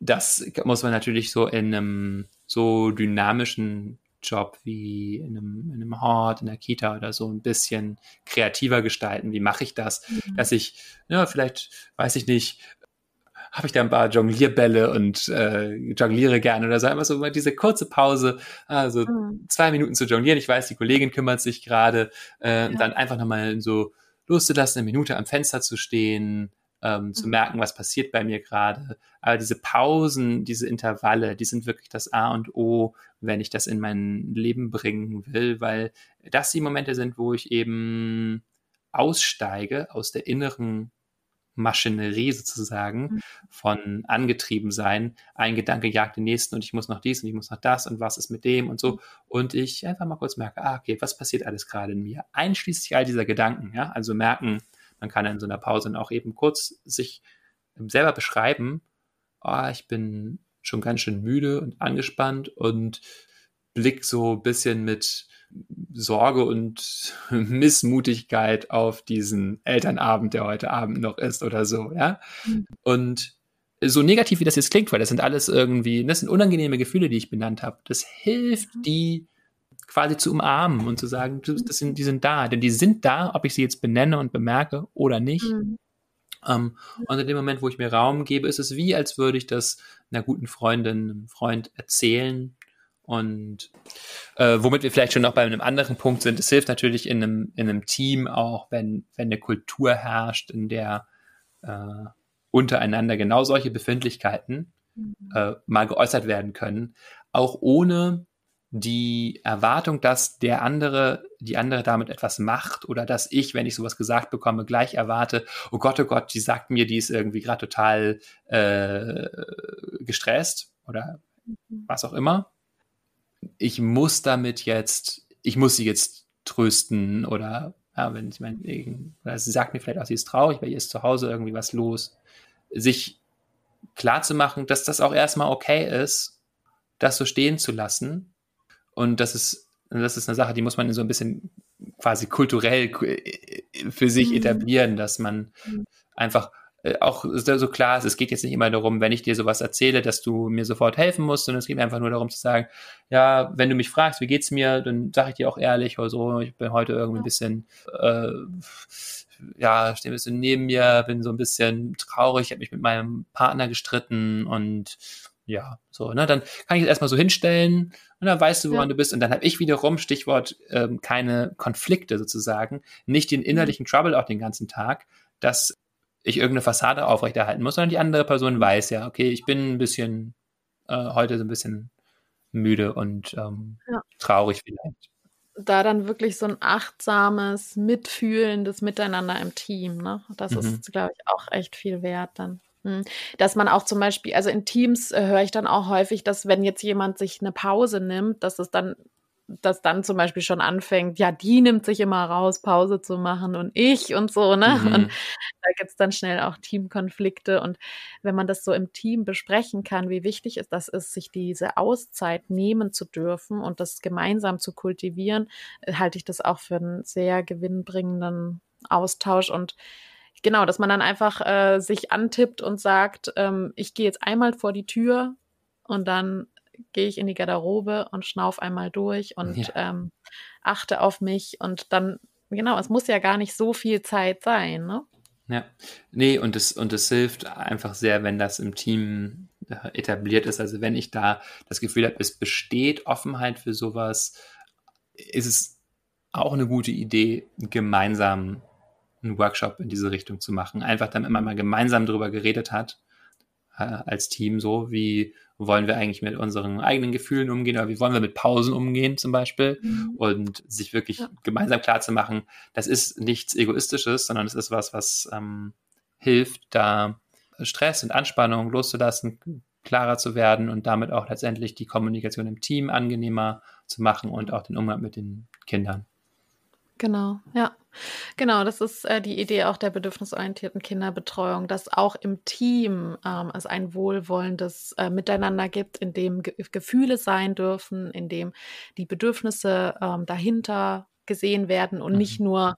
Das muss man natürlich so in einem so dynamischen Job wie in einem, in einem Hort, in der Kita oder so ein bisschen kreativer gestalten. Wie mache ich das? Mhm. Dass ich, ja, vielleicht, weiß ich nicht, habe ich da ein paar Jonglierbälle und äh, jongliere gerne oder so. Einfach so mal diese kurze Pause, also mhm. zwei Minuten zu jonglieren. Ich weiß, die Kollegin kümmert sich gerade. Äh, ja. Und dann einfach nochmal so loszulassen, eine Minute am Fenster zu stehen, ähm, zu mhm. merken, was passiert bei mir gerade. Aber diese Pausen, diese Intervalle, die sind wirklich das A und O, wenn ich das in mein Leben bringen will, weil das die Momente sind, wo ich eben aussteige aus der inneren Maschinerie sozusagen mhm. von angetrieben sein. Ein Gedanke jagt den nächsten und ich muss noch dies und ich muss noch das und was ist mit dem und so. Mhm. Und ich einfach mal kurz merke, ah, okay, was passiert alles gerade in mir? Einschließlich all dieser Gedanken, ja. Also merken, man kann in so einer Pause auch eben kurz sich selber beschreiben, oh, ich bin schon ganz schön müde und angespannt und blick so ein bisschen mit Sorge und <laughs> Missmutigkeit auf diesen Elternabend, der heute Abend noch ist oder so, ja. Mhm. Und so negativ wie das jetzt klingt, weil das sind alles irgendwie, das sind unangenehme Gefühle, die ich benannt habe. Das hilft, mhm. die quasi zu umarmen und zu sagen, das sind, die sind da, denn die sind da, ob ich sie jetzt benenne und bemerke oder nicht. Mhm. Um, ähm, und in dem Moment, wo ich mir Raum gebe, ist es wie, als würde ich das einer guten Freundin, einem Freund erzählen. Und äh, womit wir vielleicht schon noch bei einem anderen Punkt sind, es hilft natürlich in einem, in einem Team auch, wenn, wenn eine Kultur herrscht, in der äh, untereinander genau solche Befindlichkeiten mhm. äh, mal geäußert werden können, auch ohne die Erwartung, dass der andere, die andere damit etwas macht oder dass ich, wenn ich sowas gesagt bekomme, gleich erwarte, oh Gott, oh Gott, die sagt mir, die ist irgendwie gerade total äh, gestresst oder mhm. was auch immer. Ich muss damit jetzt, ich muss sie jetzt trösten oder ja, wenn sie mein, oder sie sagt mir vielleicht auch, sie ist traurig, weil ihr ist zu Hause irgendwie was los. Sich klar zu machen, dass das auch erstmal okay ist, das so stehen zu lassen und das ist, das ist eine Sache, die muss man so ein bisschen quasi kulturell äh, für sich mhm. etablieren, dass man mhm. einfach äh, auch so klar ist, es geht jetzt nicht immer darum, wenn ich dir sowas erzähle, dass du mir sofort helfen musst, sondern es geht einfach nur darum zu sagen, ja, wenn du mich fragst, wie geht's mir, dann sage ich dir auch ehrlich oder so, ich bin heute irgendwie ein bisschen, äh, ja, stehe ein bisschen neben mir, bin so ein bisschen traurig, habe mich mit meinem Partner gestritten und ja, so, ne, dann kann ich es erstmal so hinstellen und dann weißt du, woran ja. du bist. Und dann habe ich wiederum, Stichwort, ähm, keine Konflikte sozusagen, nicht den mhm. innerlichen Trouble auch den ganzen Tag, dass ich irgendeine Fassade aufrechterhalten muss, sondern die andere Person weiß ja, okay, ich bin ein bisschen äh, heute so ein bisschen müde und ähm, ja. traurig vielleicht. Da dann wirklich so ein achtsames, mitfühlendes Miteinander im Team, ne? Das mhm. ist, glaube ich, auch echt viel wert dann. Hm. Dass man auch zum Beispiel, also in Teams äh, höre ich dann auch häufig, dass wenn jetzt jemand sich eine Pause nimmt, dass es dann das dann zum Beispiel schon anfängt, ja, die nimmt sich immer raus, Pause zu machen und ich und so, ne? Mhm. Und da gibt es dann schnell auch Teamkonflikte. Und wenn man das so im Team besprechen kann, wie wichtig ist das ist, sich diese Auszeit nehmen zu dürfen und das gemeinsam zu kultivieren, äh, halte ich das auch für einen sehr gewinnbringenden Austausch und genau, dass man dann einfach äh, sich antippt und sagt, ähm, ich gehe jetzt einmal vor die Tür und dann gehe ich in die Garderobe und schnauf einmal durch und ja. ähm, achte auf mich und dann, genau, es muss ja gar nicht so viel Zeit sein, ne? Ja, nee, und es, und es hilft einfach sehr, wenn das im Team äh, etabliert ist. Also wenn ich da das Gefühl habe, es besteht Offenheit für sowas, ist es auch eine gute Idee, gemeinsam einen Workshop in diese Richtung zu machen. Einfach damit man mal gemeinsam darüber geredet hat, äh, als Team, so wie wollen wir eigentlich mit unseren eigenen Gefühlen umgehen oder wie wollen wir mit Pausen umgehen zum Beispiel mhm. und sich wirklich ja. gemeinsam klar zu machen, das ist nichts Egoistisches, sondern es ist was, was ähm, hilft, da Stress und Anspannung loszulassen, klarer zu werden und damit auch letztendlich die Kommunikation im Team angenehmer zu machen und auch den Umgang mit den Kindern. Genau, ja. Genau, das ist äh, die Idee auch der bedürfnisorientierten Kinderbetreuung, dass auch im Team ähm, es ein wohlwollendes äh, Miteinander gibt, in dem Ge Gefühle sein dürfen, in dem die Bedürfnisse ähm, dahinter gesehen werden und mhm. nicht nur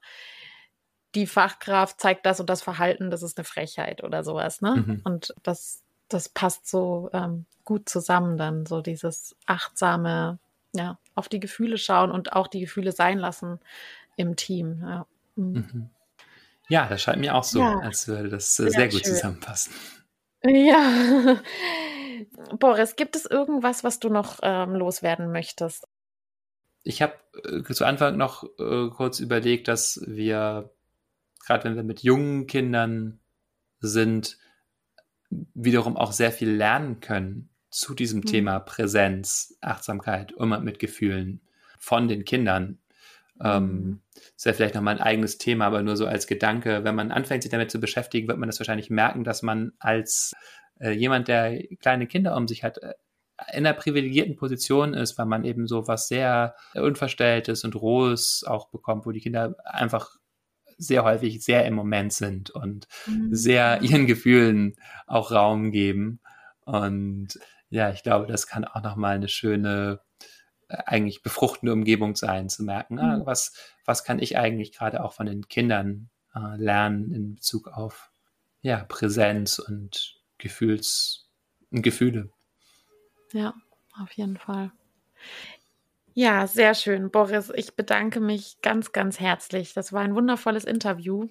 die Fachkraft zeigt das und das Verhalten, das ist eine Frechheit oder sowas. Ne? Mhm. Und das, das passt so ähm, gut zusammen dann, so dieses achtsame, ja, auf die Gefühle schauen und auch die Gefühle sein lassen im Team. Ja, mhm. mhm. ja das scheint mir auch so, ja. als würde das äh, sehr, sehr gut schön. zusammenpassen. Ja. <laughs> Boris, gibt es irgendwas, was du noch ähm, loswerden möchtest? Ich habe äh, zu Anfang noch äh, kurz überlegt, dass wir, gerade wenn wir mit jungen Kindern sind, wiederum auch sehr viel lernen können zu diesem mhm. Thema Präsenz, Achtsamkeit, Umgang mit Gefühlen von den Kindern. Ähm, mhm. das wäre vielleicht nochmal ein eigenes Thema, aber nur so als Gedanke, wenn man anfängt, sich damit zu beschäftigen, wird man das wahrscheinlich merken, dass man als äh, jemand, der kleine Kinder um sich hat, äh, in einer privilegierten Position ist, weil man eben so was sehr Unverstelltes und Rohes auch bekommt, wo die Kinder einfach sehr häufig sehr im Moment sind und mhm. sehr ihren Gefühlen auch Raum geben. Und ja, ich glaube, das kann auch nochmal eine schöne eigentlich befruchtende Umgebung sein, zu merken, ah, mhm. was, was kann ich eigentlich gerade auch von den Kindern äh, lernen in Bezug auf ja, Präsenz und Gefühls und Gefühle. Ja, auf jeden Fall. Ja, sehr schön, Boris. Ich bedanke mich ganz, ganz herzlich. Das war ein wundervolles Interview.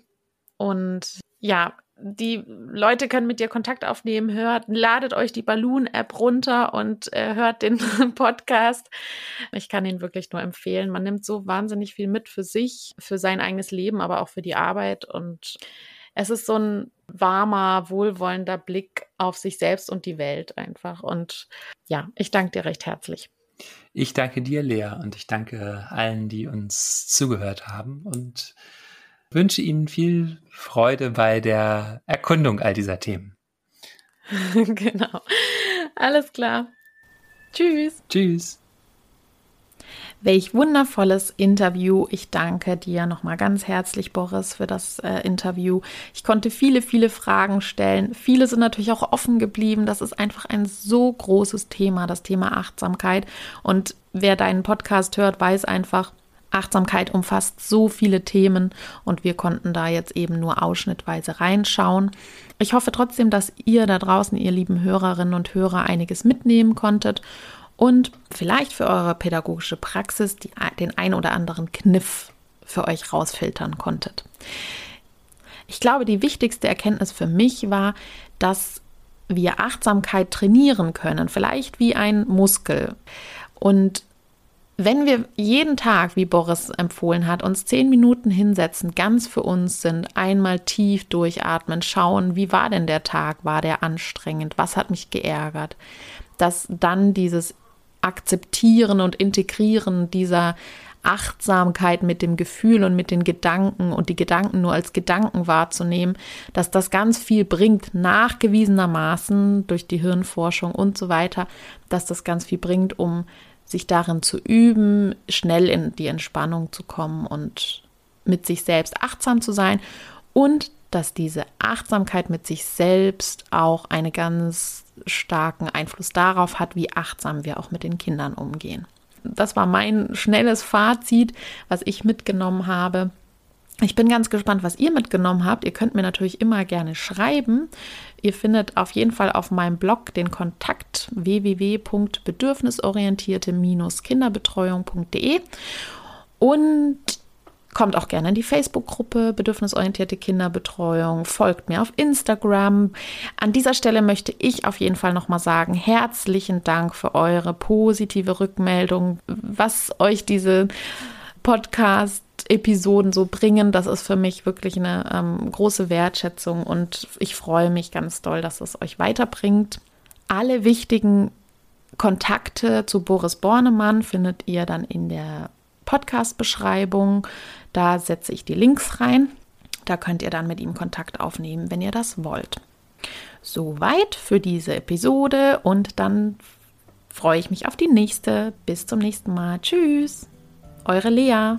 Und ja, die Leute können mit dir Kontakt aufnehmen. Hört, ladet euch die Balloon-App runter und äh, hört den <laughs> Podcast. Ich kann ihn wirklich nur empfehlen. Man nimmt so wahnsinnig viel mit für sich, für sein eigenes Leben, aber auch für die Arbeit. Und es ist so ein warmer, wohlwollender Blick auf sich selbst und die Welt einfach. Und ja, ich danke dir recht herzlich. Ich danke dir, Lea, und ich danke allen, die uns zugehört haben und wünsche Ihnen viel Freude bei der Erkundung all dieser Themen. <laughs> genau. Alles klar. Tschüss. Tschüss. Welch wundervolles Interview. Ich danke dir nochmal ganz herzlich, Boris, für das äh, Interview. Ich konnte viele, viele Fragen stellen. Viele sind natürlich auch offen geblieben. Das ist einfach ein so großes Thema, das Thema Achtsamkeit. Und wer deinen Podcast hört, weiß einfach, Achtsamkeit umfasst so viele Themen und wir konnten da jetzt eben nur ausschnittweise reinschauen. Ich hoffe trotzdem, dass ihr da draußen, ihr lieben Hörerinnen und Hörer, einiges mitnehmen konntet und vielleicht für eure pädagogische Praxis die, den ein oder anderen Kniff für euch rausfiltern konntet. Ich glaube, die wichtigste Erkenntnis für mich war, dass wir Achtsamkeit trainieren können, vielleicht wie ein Muskel. Und wenn wir jeden Tag, wie Boris empfohlen hat, uns zehn Minuten hinsetzen, ganz für uns sind, einmal tief durchatmen, schauen, wie war denn der Tag? War der anstrengend? Was hat mich geärgert? Dass dann dieses Akzeptieren und Integrieren dieser Achtsamkeit mit dem Gefühl und mit den Gedanken und die Gedanken nur als Gedanken wahrzunehmen, dass das ganz viel bringt, nachgewiesenermaßen durch die Hirnforschung und so weiter, dass das ganz viel bringt, um sich darin zu üben, schnell in die Entspannung zu kommen und mit sich selbst achtsam zu sein und dass diese Achtsamkeit mit sich selbst auch einen ganz starken Einfluss darauf hat, wie achtsam wir auch mit den Kindern umgehen. Das war mein schnelles Fazit, was ich mitgenommen habe. Ich bin ganz gespannt, was ihr mitgenommen habt. Ihr könnt mir natürlich immer gerne schreiben. Ihr findet auf jeden Fall auf meinem Blog den Kontakt www.bedürfnisorientierte-kinderbetreuung.de und Kommt auch gerne in die Facebook-Gruppe Bedürfnisorientierte Kinderbetreuung, folgt mir auf Instagram. An dieser Stelle möchte ich auf jeden Fall nochmal sagen, herzlichen Dank für eure positive Rückmeldung, was euch diese Podcast-Episoden so bringen. Das ist für mich wirklich eine ähm, große Wertschätzung und ich freue mich ganz doll, dass es euch weiterbringt. Alle wichtigen Kontakte zu Boris Bornemann findet ihr dann in der Podcast-Beschreibung. Da setze ich die Links rein. Da könnt ihr dann mit ihm Kontakt aufnehmen, wenn ihr das wollt. Soweit für diese Episode und dann freue ich mich auf die nächste. Bis zum nächsten Mal. Tschüss. Eure Lea.